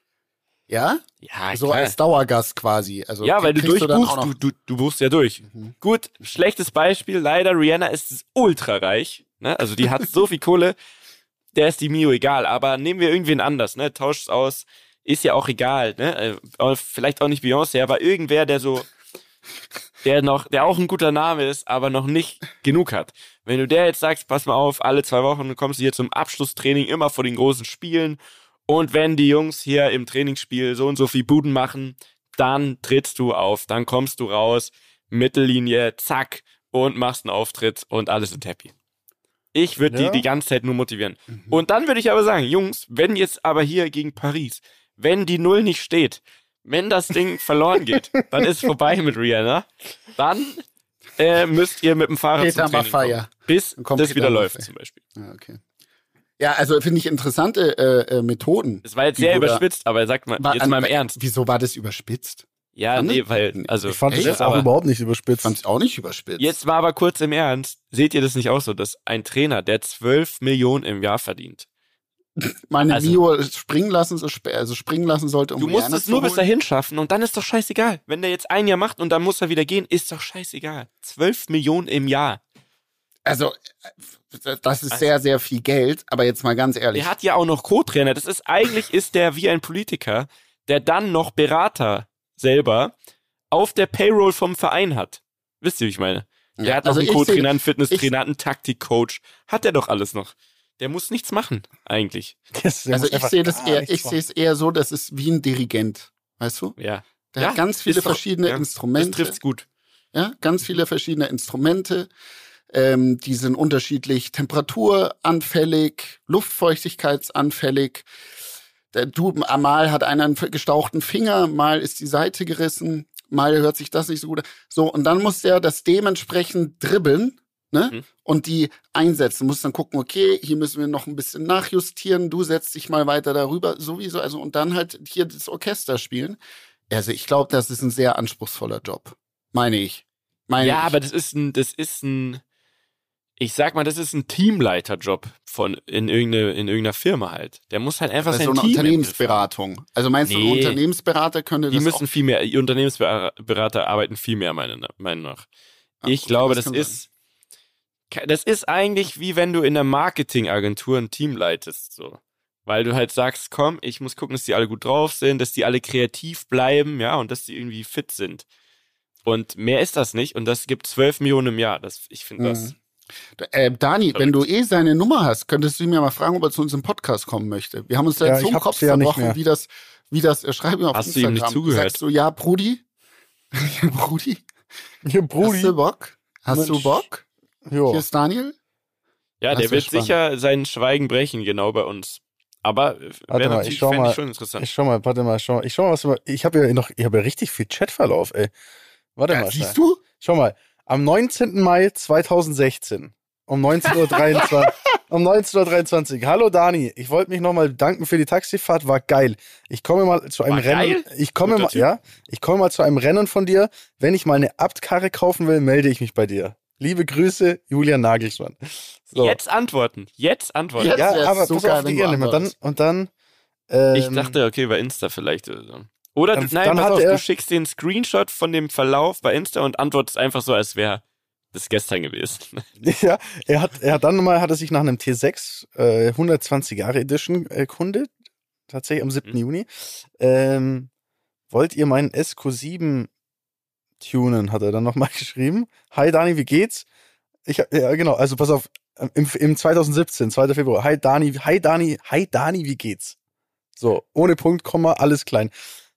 Ja? Ja, So klar. als Dauergast quasi. Also ja, weil du durchbuchst, du, du, du buchst ja durch. Mhm. Gut, schlechtes Beispiel, leider, Rihanna ist ultra reich, ne? Also die hat *laughs* so viel Kohle, der ist die Mio egal, aber nehmen wir irgendwen anders, ne? Tauscht's aus, ist ja auch egal, ne? Äh, Vielleicht auch nicht Beyoncé, aber irgendwer, der so, der noch, der auch ein guter Name ist, aber noch nicht genug hat. Wenn du der jetzt sagst, pass mal auf, alle zwei Wochen kommst du hier zum Abschlusstraining immer vor den großen Spielen und wenn die Jungs hier im Trainingsspiel so und so viel Buden machen, dann trittst du auf, dann kommst du raus, Mittellinie, zack, und machst einen Auftritt und alle sind happy. Ich würde Ja. die die ganze Zeit nur motivieren. Mhm. Und dann würde ich aber sagen, Jungs, wenn jetzt aber hier gegen Paris, wenn die Null nicht steht, wenn das Ding *laughs* verloren geht, dann ist vorbei mit Rihanna. Dann äh, müsst ihr mit dem Fahrrad Peter zum Training kommen, bis das wieder läuft zum Beispiel. Ja, okay. Ja, also finde ich interessante äh, äh, Methoden. Das war jetzt sehr überspitzt, aber sagt mal, War- jetzt mal im Ernst. Wieso war das überspitzt? Ja, Fand nee, weil, also, Ich fand Echt? das jetzt auch aber- überhaupt nicht Ich überspitzt. fand es auch nicht überspitzt. Jetzt war aber kurz im Ernst. Seht ihr das nicht auch so, dass ein Trainer, der 12 Millionen im Jahr verdient, *laughs* meine also- Mio springen lassen, also springen lassen sollte, um du musst es nur bis dahin schaffen und dann ist doch scheißegal. Wenn der jetzt ein Jahr macht und dann muss er wieder gehen, ist doch scheißegal. 12 Millionen im Jahr. Also, äh, das ist Also- sehr, sehr viel Geld, aber jetzt mal ganz ehrlich. Der hat ja auch noch Co-Trainer. Das ist eigentlich ist der wie ein Politiker, der dann noch Berater selber auf der Payroll vom Verein hat. Wisst ihr, wie ich meine? Der Ja, hat noch also einen Co-Trainer, einen Fitnesstrainer, einen Taktikcoach. Hat der doch alles noch. Der muss nichts machen, eigentlich. *laughs* Das- Also ich sehe das eher, ich sehe es eher so, das ist wie ein Dirigent. Weißt du? Ja. Der Ja, hat ganz viele doch- verschiedene ja, Das Instrumente. trifft's gut. Ja, ganz viele verschiedene Instrumente. Ähm, die sind unterschiedlich temperaturanfällig, luftfeuchtigkeitsanfällig. Der du, mal hat einer einen gestauchten Finger, mal ist die Seite gerissen, mal hört sich das nicht so gut an. So, und dann muss der das dementsprechend dribbeln, ne? Mhm. Und die einsetzen. Muss dann gucken, okay, hier müssen wir noch ein bisschen nachjustieren, du setzt dich mal weiter darüber, sowieso, also, und dann halt hier das Orchester spielen. Also, ich glaube, das ist ein sehr anspruchsvoller Job. Meine ich. Meine Ja, ich. aber das ist ein, das ist ein, ich sag mal, das ist ein Teamleiterjob von in irgendeine, in irgendeiner Firma halt. Der muss halt einfach Das ist sein so eine Team. Unternehmensberatung. Also meinst du, ein Nee. Unternehmensberater könnte Die das müssen viel mehr, die Unternehmensberater arbeiten viel mehr, meiner Meinung nach. Ich okay, glaube, das kann ist, das ist eigentlich wie wenn du in der Marketingagentur ein Team leitest, so. Weil du halt sagst, komm, ich muss gucken, dass die alle gut drauf sind, dass die alle kreativ bleiben, ja, und dass die irgendwie fit sind. Und mehr ist das nicht, und das gibt 12 Millionen im Jahr. Das, ich finde das. Äh, Dani, Verrückt. wenn du eh seine Nummer hast, könntest du ihn mir mal fragen, ob er zu uns im Podcast kommen möchte. Wir haben uns da Ja, jetzt so im Kopf ja verbrochen, wie das, wie das, äh, schreib ihm auf Hast du ihm Instagram. nicht zugehört? Sagst du, ja, Brudi? *laughs* ja, Brudi? Hier, Hast Brudi. du Bock? Hast du Mensch. Bock? Hier Ja. ist Daniel. Ja, Das der wird spannend. sicher sein Schweigen brechen, genau bei uns. Aber äh, Warte wäre mal, natürlich ich schau mal. schon interessant. Ich schau mal, warte mal, schau mal. Ich schau mal, was ich habe ja noch, ich habe ja richtig viel Chatverlauf, ey. Warte Ja, mal, schnell. siehst du? Schau mal, am 19. Mai 2016 um 19.23 Uhr. *laughs* um 19.23 Uhr. Hallo Dani, ich wollte mich nochmal bedanken für die Taxifahrt, war geil. Ich komme mal zu einem War Rennen. geil? Ich komme Guter mal, Typ. ja, ich komme mal zu einem Rennen von dir. Wenn ich mal eine Abtkarre kaufen will, melde ich mich bei dir. Liebe Grüße, Julian Nagelsmann. So. Jetzt antworten. Jetzt antworten. Jetzt ja, aber so pass auf, die gerne. Und dann, und dann, ähm, Ich dachte, okay, bei Insta vielleicht oder so. Oder Dann- du, nein, dann pass auf, du schickst den Screenshot von dem Verlauf bei Insta und antwortest einfach so, als wäre das gestern gewesen. *laughs* Ja, er hat, er hat dann mal, hat er sich nach einem T6 äh, 120 Jahre Edition erkundet, tatsächlich am 7. Mhm. Juni. Ähm, wollt ihr meinen SQ7 tunen, hat er dann nochmal *laughs* geschrieben. Hi Dani, wie geht's? Ich, ja, genau, also pass auf, im, im 2017, 2. Februar. Hi Dani, hi Dani, hi Dani, wie geht's? So, ohne Punkt, Komma, alles klein.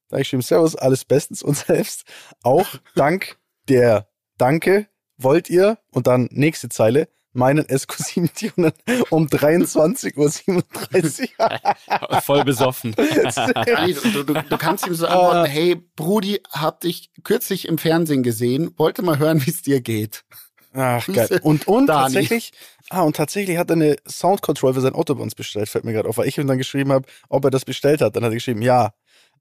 Da hab ich geschrieben, Servus, alles bestens und *laughs* selbst auch dank der Danke wollt ihr und dann nächste Zeile meinen SQ7 tunen um 23.37 Uhr. *laughs* Voll besoffen. Du, du, du kannst ihm so antworten, hey, Brudi, hab dich kürzlich im Fernsehen gesehen, wollte mal hören, wie es dir geht. Ach, *laughs* geil. Und, und Dani. tatsächlich, ah, und tatsächlich hat er eine Sound Control für sein Auto bei uns bestellt, fällt mir gerade auf, weil ich ihm dann geschrieben habe, ob er das bestellt hat. Dann hat er geschrieben, ja.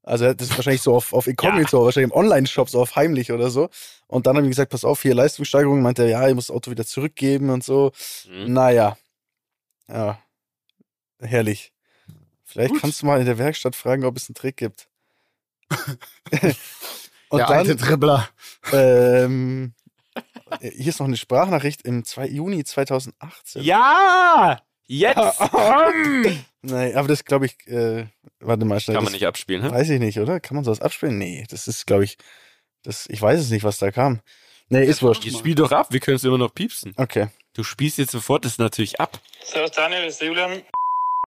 Also hat das wahrscheinlich so auf, auf Incognito, wahrscheinlich im Online-Shop, so auf heimlich oder so. Und dann habe ich gesagt, pass auf, hier Leistungssteigerung, meinte er, ja, ich muss das Auto wieder zurückgeben und so. Mhm. Naja. Ja. Herrlich. Vielleicht Gut. kannst du mal in der Werkstatt fragen, ob es einen Trick gibt. *laughs* und Der alte Dribbler. ähm, hier ist noch eine Sprachnachricht im 2. Juni 2018. Ja! Jetzt! Komm! Nein, aber das glaube ich, äh, warte mal schnell. Kann das man nicht abspielen, ne? Weiß ich nicht, oder? Kann man sowas abspielen? Nee, das ist, glaube ich, das, ich weiß es nicht, was da kam. Nee, ist wurscht. Jetzt spiel doch ab, wir können es immer noch piepsen. Okay. Du spielst jetzt sofort das natürlich ab. Servus Daniel, das ist Julian.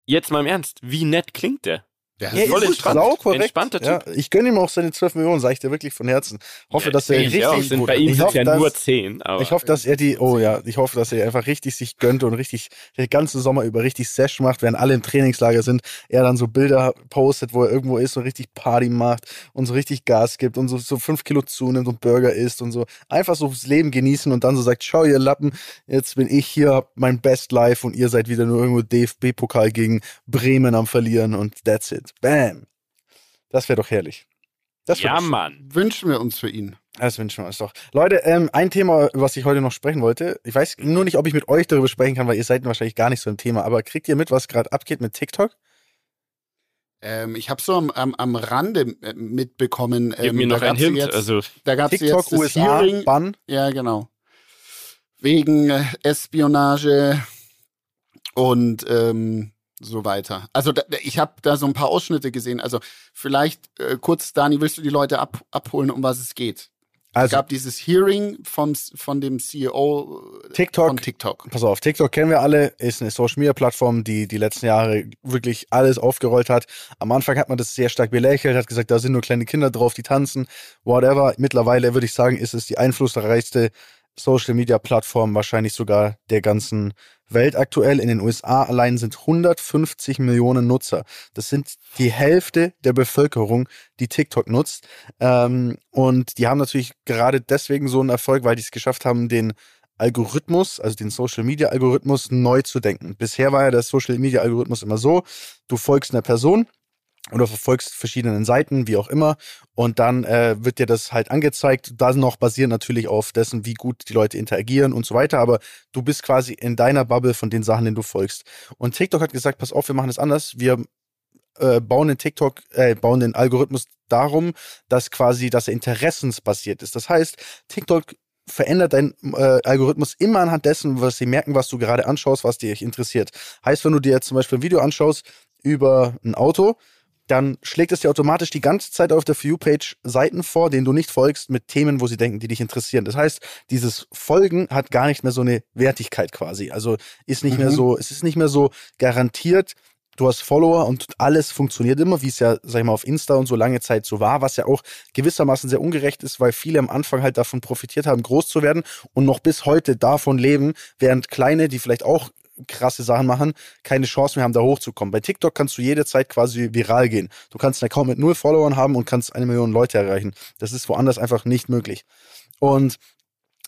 Jetzt mal im Ernst, wie nett klingt der? Der Er voll ist entspannt. sau korrekt. Entspannter Ja, ich gönne ihm auch seine 12 Millionen, sage ich dir wirklich von Herzen. Hoffe, Ja, dass er richtig sind gut bei ihm sind hoffe, ja dass, nur 10. Aber Ich hoffe, dass er die, oh ja, ich hoffe, dass er einfach richtig sich gönnt und richtig den ganzen Sommer über richtig Sesh macht, während alle im Trainingslager sind. Er dann so Bilder postet, wo er irgendwo ist und richtig Party macht und so richtig Gas gibt und so, so fünf Kilo zunimmt und Burger isst und so. Einfach so das Leben genießen und dann so sagt, schau ihr Lappen, jetzt bin ich hier, hab mein Best Life und ihr seid wieder nur irgendwo DFB-Pokal gegen Bremen am Verlieren und that's it. Bam. Das wäre doch herrlich. Das ja. Mann. Wünschen wir uns für ihn. Das wünschen wir uns doch. Leute, ähm, ein Thema, was ich heute noch sprechen wollte. Ich weiß nur nicht, ob ich mit euch darüber sprechen kann, weil ihr seid wahrscheinlich gar nicht so im Thema. Aber kriegt ihr mit, was gerade abgeht mit TikTok? Ähm, ich habe so am, am, am Rande äh, mitbekommen. Gib ähm, mir da noch ein Hint. Jetzt, also, da gab es TikTok, jetzt das USA, Hearing. Bann. Ja, genau. Wegen äh, Espionage und ähm, so weiter. Also da, ich habe da so ein paar Ausschnitte gesehen. Also vielleicht äh, kurz, Dani, willst du die Leute ab, abholen, um was es geht? es Also gab dieses Hearing vom, von dem CEO TikTok. von TikTok. Pass auf, TikTok kennen wir alle, ist eine Social Media Plattform, die die letzten Jahre wirklich alles aufgerollt hat. Am Anfang hat man das sehr stark belächelt, hat gesagt, da sind nur kleine Kinder drauf, die tanzen, whatever. Mittlerweile würde ich sagen, ist es die einflussreichste Social Media Plattform wahrscheinlich sogar der ganzen Welt aktuell. In den USA allein sind 150 Millionen Nutzer. Das sind die Hälfte der Bevölkerung, die TikTok nutzt. Ähm, und die haben natürlich gerade deswegen so einen Erfolg, weil die es geschafft haben, den Algorithmus, also den Social Media Algorithmus, neu zu denken. Bisher war ja der Social Media Algorithmus immer so, du folgst einer Person oder verfolgst verschiedenen Seiten, wie auch immer, und dann äh, wird dir das halt angezeigt. Da noch basierend natürlich auf dessen, wie gut die Leute interagieren und so weiter, aber du bist quasi in deiner Bubble von den Sachen, denen du folgst. Und TikTok hat gesagt, pass auf, wir machen es anders. Wir äh, bauen den TikTok, äh, bauen den Algorithmus darum, dass quasi, dass er interessensbasiert ist. Das heißt, TikTok verändert dein äh, Algorithmus immer anhand dessen, was sie merken, was du gerade anschaust, was dich interessiert. Heißt, wenn du dir jetzt zum Beispiel ein Video anschaust über ein Auto, dann schlägt es dir automatisch die ganze Zeit auf der For You-Page Seiten vor, denen du nicht folgst, mit Themen, wo sie denken, die dich interessieren. Das heißt, dieses Folgen hat gar nicht mehr so eine Wertigkeit quasi. Also ist nicht mehr Mhm. so, es ist nicht mehr so garantiert, du hast Follower und alles funktioniert immer, wie es ja, sag ich mal, auf Insta und so lange Zeit so war, was ja auch gewissermaßen sehr ungerecht ist, weil viele am Anfang halt davon profitiert haben, groß zu werden und noch bis heute davon leben, während kleine, die vielleicht auch krasse Sachen machen, keine Chance mehr haben, da hochzukommen. Bei TikTok kannst du jede Zeit quasi viral gehen. Du kannst einen Account mit null Followern haben und kannst eine Million Leute erreichen. Das ist woanders einfach nicht möglich. Und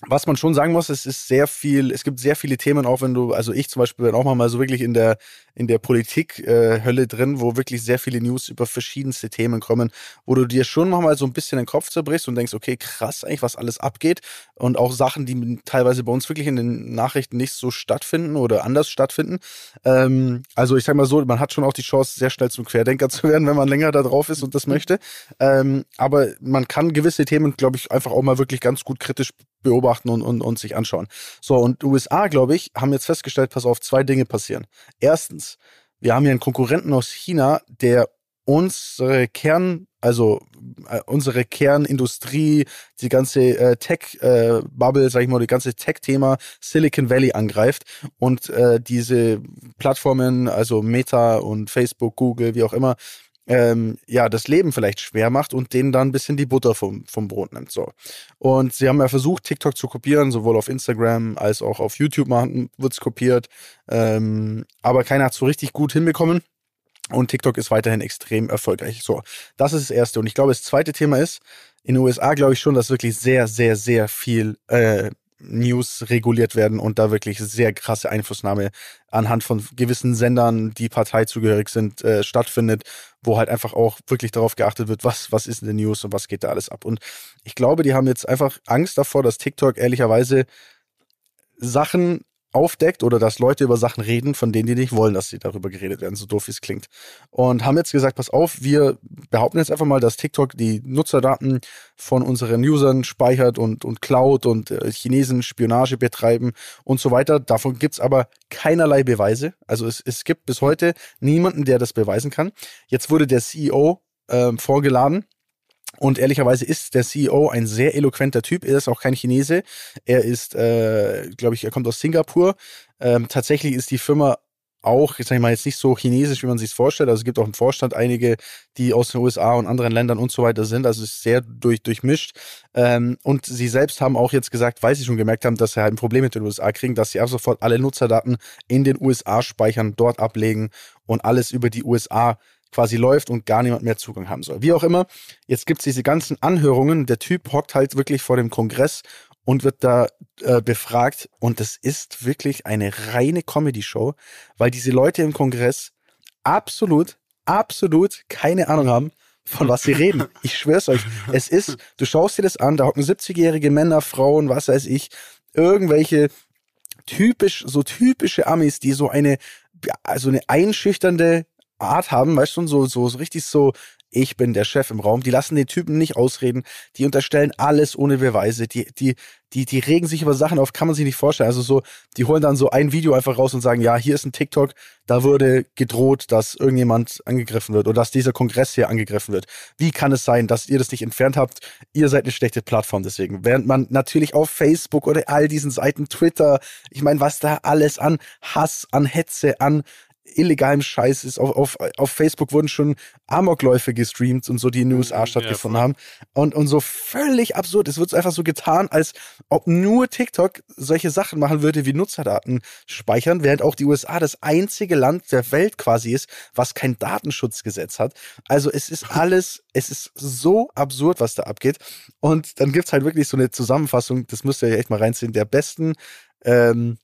was man schon sagen muss, es ist sehr viel, es gibt sehr viele Themen, auch wenn du, also ich zum Beispiel bin auch mal so wirklich in der, in der Politik-Hölle drin, wo wirklich sehr viele News über verschiedenste Themen kommen, wo du dir schon nochmal so ein bisschen den Kopf zerbrichst und denkst, okay, krass eigentlich, was alles abgeht und auch Sachen, die teilweise bei uns wirklich in den Nachrichten nicht so stattfinden oder anders stattfinden. Ähm, also ich sag mal so, man hat schon auch die Chance, sehr schnell zum Querdenker *laughs* zu werden, wenn man länger da drauf ist und das möchte. Ähm, aber man kann gewisse Themen, glaube ich, einfach auch mal wirklich ganz gut kritisch beobachten und, und, und sich anschauen. So, und USA, glaube ich, haben jetzt festgestellt, pass auf, zwei Dinge passieren. Erstens, wir haben hier einen Konkurrenten aus China, der unsere Kern, also äh, unsere Kernindustrie, die ganze äh, Tech-Bubble, sag ich mal, die ganze Tech-Thema Silicon Valley angreift und äh, diese Plattformen, also Meta und Facebook, Google, wie auch immer, ähm, ja, das Leben vielleicht schwer macht und denen dann ein bisschen die Butter vom, vom Brot nimmt. So. Und sie haben ja versucht, TikTok zu kopieren, sowohl auf Instagram als auch auf YouTube wird es kopiert. Ähm, aber keiner hat es so richtig gut hinbekommen. Und TikTok ist weiterhin extrem erfolgreich. So, das ist das Erste. Und ich glaube, das zweite Thema ist, in den USA glaube ich schon, dass wirklich sehr, sehr, sehr viel äh, News reguliert werden und da wirklich sehr krasse Einflussnahme anhand von gewissen Sendern, die parteizugehörig sind, äh, stattfindet, wo halt einfach auch wirklich darauf geachtet wird, was, was ist in der News und was geht da alles ab. Und ich glaube, die haben jetzt einfach Angst davor, dass TikTok ehrlicherweise Sachen aufdeckt oder dass Leute über Sachen reden, von denen die nicht wollen, dass sie darüber geredet werden, so doof wie es klingt. Und haben jetzt gesagt, pass auf, wir behaupten jetzt einfach mal, dass TikTok die Nutzerdaten von unseren Usern speichert und, und klaut und äh, Chinesen Spionage betreiben und so weiter. Davon gibt's aber keinerlei Beweise. Also es, es gibt bis heute niemanden, der das beweisen kann. Jetzt wurde der CEO äh, vorgeladen und ehrlicherweise ist der CEO ein sehr eloquenter Typ. Er ist auch kein Chinese. Er ist, äh, glaube ich, er kommt aus Singapur. Ähm, tatsächlich ist die Firma auch, ich sag mal, jetzt nicht so chinesisch, wie man sich vorstellt. Also es gibt auch im Vorstand einige, die aus den USA und anderen Ländern und so weiter sind. Also es ist sehr durch, durchmischt. Ähm, und sie selbst haben auch jetzt gesagt, weil sie schon gemerkt haben, dass sie halt ein Problem mit den USA kriegen, dass sie ab sofort alle Nutzerdaten in den USA speichern, dort ablegen und alles über die USA quasi läuft und gar niemand mehr Zugang haben soll. Wie auch immer, jetzt gibt es diese ganzen Anhörungen. Der Typ hockt halt wirklich vor dem Kongress und wird da äh, befragt. Und das ist wirklich eine reine Comedy-Show, weil diese Leute im Kongress absolut, absolut keine Ahnung haben, von was sie reden. *laughs* Ich schwör's euch. Es ist, du schaust dir das an, da hocken 70-jährige Männer, Frauen, was weiß ich, irgendwelche typisch, so typische Amis, die so eine, also eine einschüchternde Art haben, weißt du, so, so, richtig so ich bin der Chef im Raum. Die lassen den Typen nicht ausreden. Die unterstellen alles ohne Beweise. Die, die, die, die regen sich über Sachen auf, kann man sich nicht vorstellen. Also so, die holen dann so ein Video einfach raus und sagen, ja, hier ist ein TikTok, da wurde gedroht, dass irgendjemand angegriffen wird oder dass dieser Kongress hier angegriffen wird. Wie kann es sein, dass ihr das nicht entfernt habt? Ihr seid eine schlechte Plattform deswegen. Während man natürlich auf Facebook oder all diesen Seiten, Twitter, ich meine, was da alles an Hass, an Hetze, an illegalem Scheiß ist. Auf, auf, auf Facebook wurden schon Amokläufe gestreamt und so, die in den USA stattgefunden ja, haben. Und, und so völlig absurd. Es wird einfach so getan, als ob nur TikTok solche Sachen machen würde wie Nutzerdaten speichern, während auch die USA das einzige Land der Welt quasi ist, was kein Datenschutzgesetz hat. Also es ist *laughs* alles, es ist so absurd, was da abgeht. Und dann gibt's halt wirklich so eine Zusammenfassung, das müsst ihr echt mal reinziehen, der besten ähm,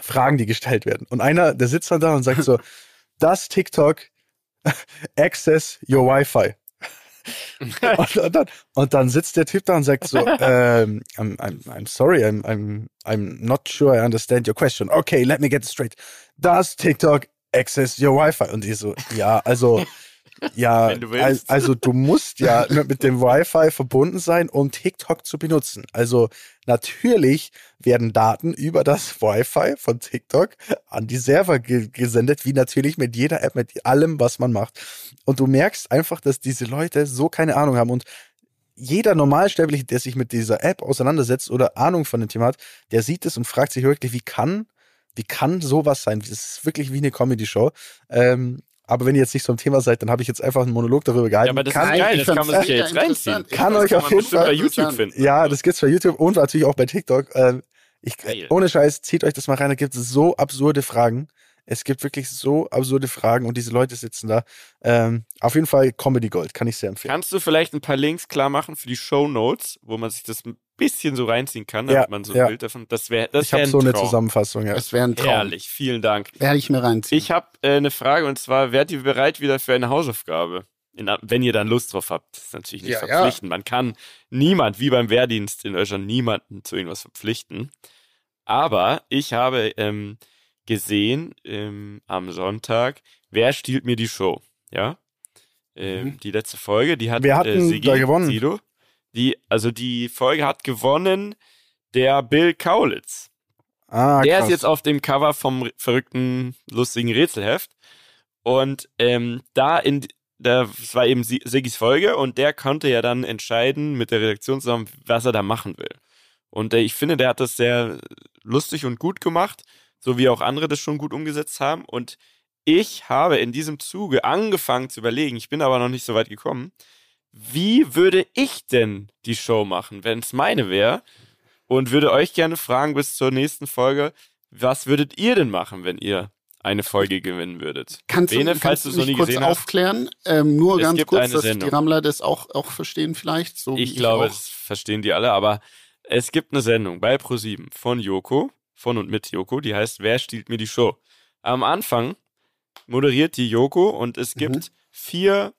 Fragen, die gestellt werden. Und einer, der sitzt dann da und sagt so, *laughs* das TikTok access your Wi-Fi. *laughs* und, und, dann, und, dann, sitzt der Typ da und sagt so, *laughs* ähm, I'm, I'm, I'm sorry, I'm, I'm, I'm not sure I understand your question. Okay, let me get it straight. Does TikTok access your Wi-Fi? Und ich so, ja, also ja, *laughs* du also du musst ja *laughs* mit dem Wi-Fi verbunden sein, um TikTok zu benutzen. Also natürlich werden Daten über das *laughs* Wi-Fi von TikTok an die Server ge gesendet, wie natürlich mit jeder App, mit allem, was man macht. Und du merkst einfach, dass diese Leute so keine Ahnung haben und jeder Normalsterbliche, der sich mit dieser App auseinandersetzt oder Ahnung von dem Thema hat, der sieht es und fragt sich wirklich, wie kann wie kann sowas sein? Das ist wirklich wie eine Comedy-Show. Ähm, aber wenn ihr jetzt nicht so ein Thema seid, dann habe ich jetzt einfach einen Monolog darüber gehalten. Ja, aber das kann, ist geil, das kann man sich ja jetzt reinziehen. Kann euch auf jeden Fall bei YouTube finden. Ja, das gibt's bei YouTube und natürlich auch bei TikTok. Ähm, ich, ohne Scheiß, zieht euch das mal rein, da gibt es so absurde Fragen. Es gibt wirklich so absurde Fragen und diese Leute sitzen da. Ähm, auf jeden Fall Comedy Gold, kann ich sehr empfehlen. Kannst du vielleicht ein paar Links klar machen für die Show Notes, wo man sich das bisschen so reinziehen kann, damit ja, man so ein ja. Bild davon. Das wäre, das Ich habe so eine Zusammenfassung. Ja. Das wäre ein Traum. Herrlich, vielen Dank. Werde ich mir reinziehen. Ich habe äh, eine Frage und zwar: Wärt ihr bereit wieder für eine Hausaufgabe? In, wenn ihr dann Lust drauf habt, das ist natürlich nicht ja, verpflichtend. Man kann niemand, wie beim Wehrdienst in Deutschland, niemanden zu irgendwas verpflichten. Aber ich habe ähm, gesehen ähm, am Sonntag, wer stiehlt mir die Show? Ja, ähm, mhm. die letzte Folge, die hat Wir hatten äh, Sigi, da gewonnen. Sido. Die, also die Folge hat gewonnen der Bill Kaulitz. Ah, der krass. ist jetzt auf dem Cover vom verrückten, lustigen Rätselheft. Und ähm, da in das war eben Sigis Folge und der konnte ja dann entscheiden mit der Redaktion zusammen, was er da machen will. Und äh, ich finde, der hat das sehr lustig und gut gemacht, so wie auch andere das schon gut umgesetzt haben. Und ich habe in diesem Zuge angefangen zu überlegen, ich bin aber noch nicht so weit gekommen, wie würde ich denn die Show machen, wenn es meine wäre? Und würde euch gerne fragen bis zur nächsten Folge, was würdet ihr denn machen, wenn ihr eine Folge gewinnen würdet? Kannst Bene, du, falls kannst du noch nie kurz gesehen aufklären? Ähm, nur es ganz kurz, dass Sendung. die Rammler das auch, auch verstehen vielleicht. So ich glaube, das verstehen die alle, aber es gibt eine Sendung bei Pro7 von Joko, von und mit Joko, die heißt Wer stiehlt mir die Show? Am Anfang moderiert die Joko und es gibt mhm. vier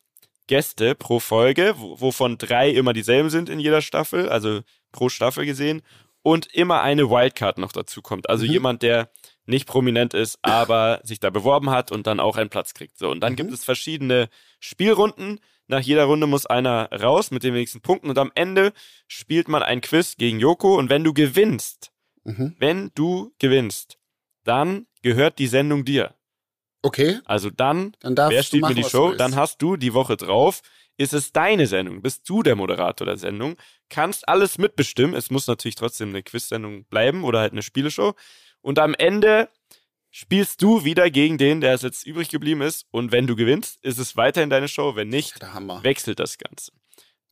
Gäste pro Folge, wovon drei immer dieselben sind in jeder Staffel, also pro Staffel gesehen, und immer eine Wildcard noch dazu kommt. Also mhm. jemand, der nicht prominent ist, aber *laughs* sich da beworben hat und dann auch einen Platz kriegt. So, und dann mhm. gibt es verschiedene Spielrunden. Nach jeder Runde muss einer raus mit den wenigsten Punkten und am Ende spielt man ein Quiz gegen Joko und wenn du gewinnst, mhm. wenn du gewinnst, dann gehört die Sendung dir. Okay. Also dann, dann wer steht mir die Show? Dann hast du die Woche drauf. Ist es deine Sendung? Bist du der Moderator der Sendung? Kannst alles mitbestimmen. Es muss natürlich trotzdem eine Quiz-Sendung bleiben oder halt eine Spieleshow. Und am Ende spielst du wieder gegen den, der es jetzt übrig geblieben ist. Und wenn du gewinnst, ist es weiterhin deine Show. Wenn nicht, Der Hammer. wechselt das Ganze.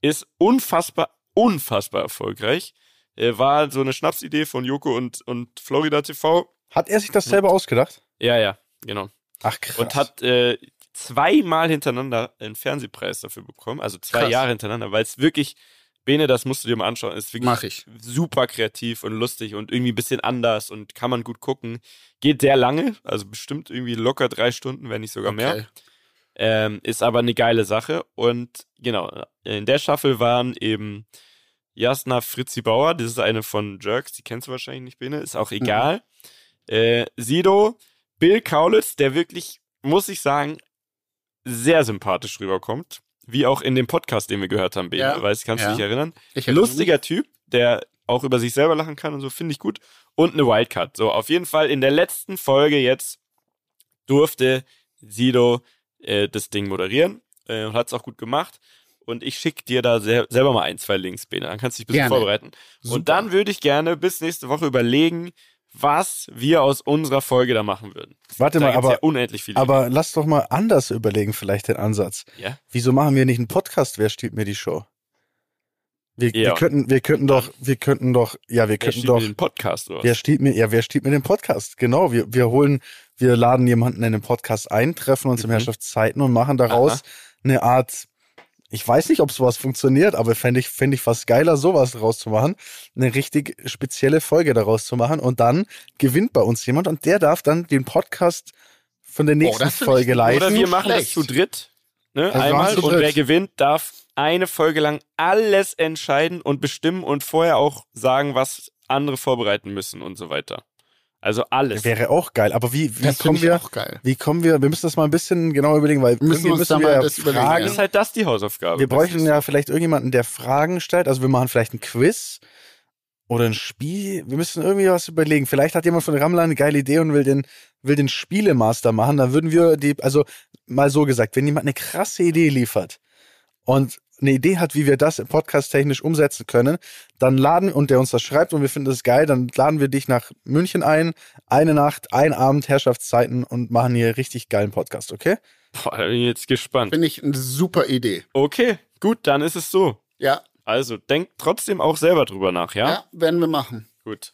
Ist unfassbar, unfassbar erfolgreich. Äh, war so eine Schnapsidee von Joko und, und Florida TV. Hat er sich das selber ausgedacht? Ja, ja, genau. Ach krass. Und hat äh, zweimal hintereinander einen Fernsehpreis dafür bekommen. Also zwei Krass. Jahre hintereinander, weil es wirklich, Bene, das musst du dir mal anschauen, ist wirklich Mach ich. super kreativ und lustig und irgendwie ein bisschen anders und kann man gut gucken. Geht sehr lange, also bestimmt irgendwie locker drei Stunden, wenn nicht sogar mehr. Okay. Ähm, ist aber eine geile Sache. Und genau, in der Staffel waren eben Jasna Fritzi Bauer, das ist eine von Jerks, die kennst du wahrscheinlich nicht, Bene, ist auch egal. Äh, Sido, Bill Kaulitz, der wirklich, muss ich sagen, sehr sympathisch rüberkommt. Wie auch in dem Podcast, den wir gehört haben, Bene. Ja, Weißt, kannst du ja. dich erinnern? Lustiger Typ, der auch über sich selber lachen kann und so, finde ich gut. Und eine Wildcard. So, auf jeden Fall in der letzten Folge jetzt durfte Sido äh, das Ding moderieren äh, und hat es auch gut gemacht. Und ich schicke dir da sel selber mal ein, zwei Links, Bene. Dann kannst du dich ein bisschen Gerne. vorbereiten. Super. Und dann würde ich gerne bis nächste Woche überlegen, was wir aus unserer Folge da machen würden. Warte da mal, aber, ja unendlich viele. aber lass doch mal anders überlegen, vielleicht den Ansatz. ja? Wieso machen wir nicht einen Podcast? Wer stiehlt mir die Show? Wir, Ja. wir könnten, wir könnten doch, wir könnten doch, ja, wir Wer könnten steht doch, mit dem Podcast oder was? wer stiehlt mir, ja, wer stiehlt mir den Podcast? Genau, wir, wir holen, wir laden jemanden in den Podcast ein, treffen uns im Mhm. Herrschaftszeiten und machen daraus Aha. eine Art, ich weiß nicht, ob sowas funktioniert, aber fände ich, fände ich fast geiler, sowas daraus zu machen, eine richtig spezielle Folge daraus zu machen und dann gewinnt bei uns jemand und der darf dann den Podcast von der nächsten Oh, das find ich Folge leiten. Oder wir machen das schlecht. zu dritt. Ne, Also einmal zu und dritt. wer gewinnt, darf eine Folge lang alles entscheiden und bestimmen und vorher auch sagen, was andere vorbereiten müssen und so weiter. Also alles. Wäre auch geil, aber wie, wie Das kommen wir, auch geil. wie kommen wir, wir müssen das mal ein bisschen genau überlegen, weil Wir müssen da müssen wir ja das überlegen, Fragen, ist halt das die Hausaufgabe. wir bräuchten ja vielleicht irgendjemanden, der Fragen stellt, also wir machen vielleicht ein Quiz oder ein Spiel, wir müssen irgendwie was überlegen. Vielleicht hat jemand von Ramla eine geile Idee und will den, will den Spielemaster machen, dann würden wir die, also mal so gesagt, wenn jemand eine krasse Idee liefert und eine Idee hat, wie wir das podcast-technisch umsetzen können, dann laden und der uns das schreibt und wir finden das geil, dann laden wir dich nach München ein, eine Nacht, ein Abend, Herrschaftszeiten und machen hier richtig geilen Podcast, okay? Boah, da bin ich jetzt gespannt. Finde ich eine super Idee. Okay, gut, dann ist es so. Ja, Also denkt trotzdem auch selber drüber nach, ja? ja, werden wir machen. Gut.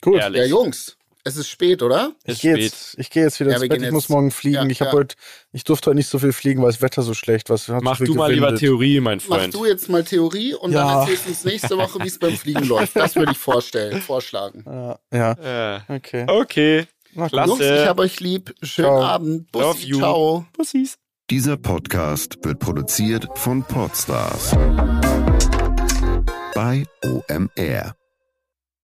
Gut. Ehrlich. Ja, Jungs, es ist spät, oder? Es Ich gehe spät. jetzt, ich geh jetzt wieder Ja, ins Bett. Ich muss jetzt- morgen fliegen. Ja, ich habe ja. heute, ich durfte heute nicht so viel fliegen, weil das Wetter so schlecht war. Mach so viel du mal lieber gewindet. Theorie, mein Mach Freund. du jetzt mal Theorie und dann Ja. erzählst du uns nächste Woche, wie es beim Fliegen läuft. Das würde ich vorstellen, vorschlagen. *laughs* Ja, ja, okay. okay. Klasse. Jungs, ich hab euch lieb. Schönen Ciao. Abend. Love Bussi, you. ciao. Pussys. Dieser Podcast wird produziert von Podstars bei OMR.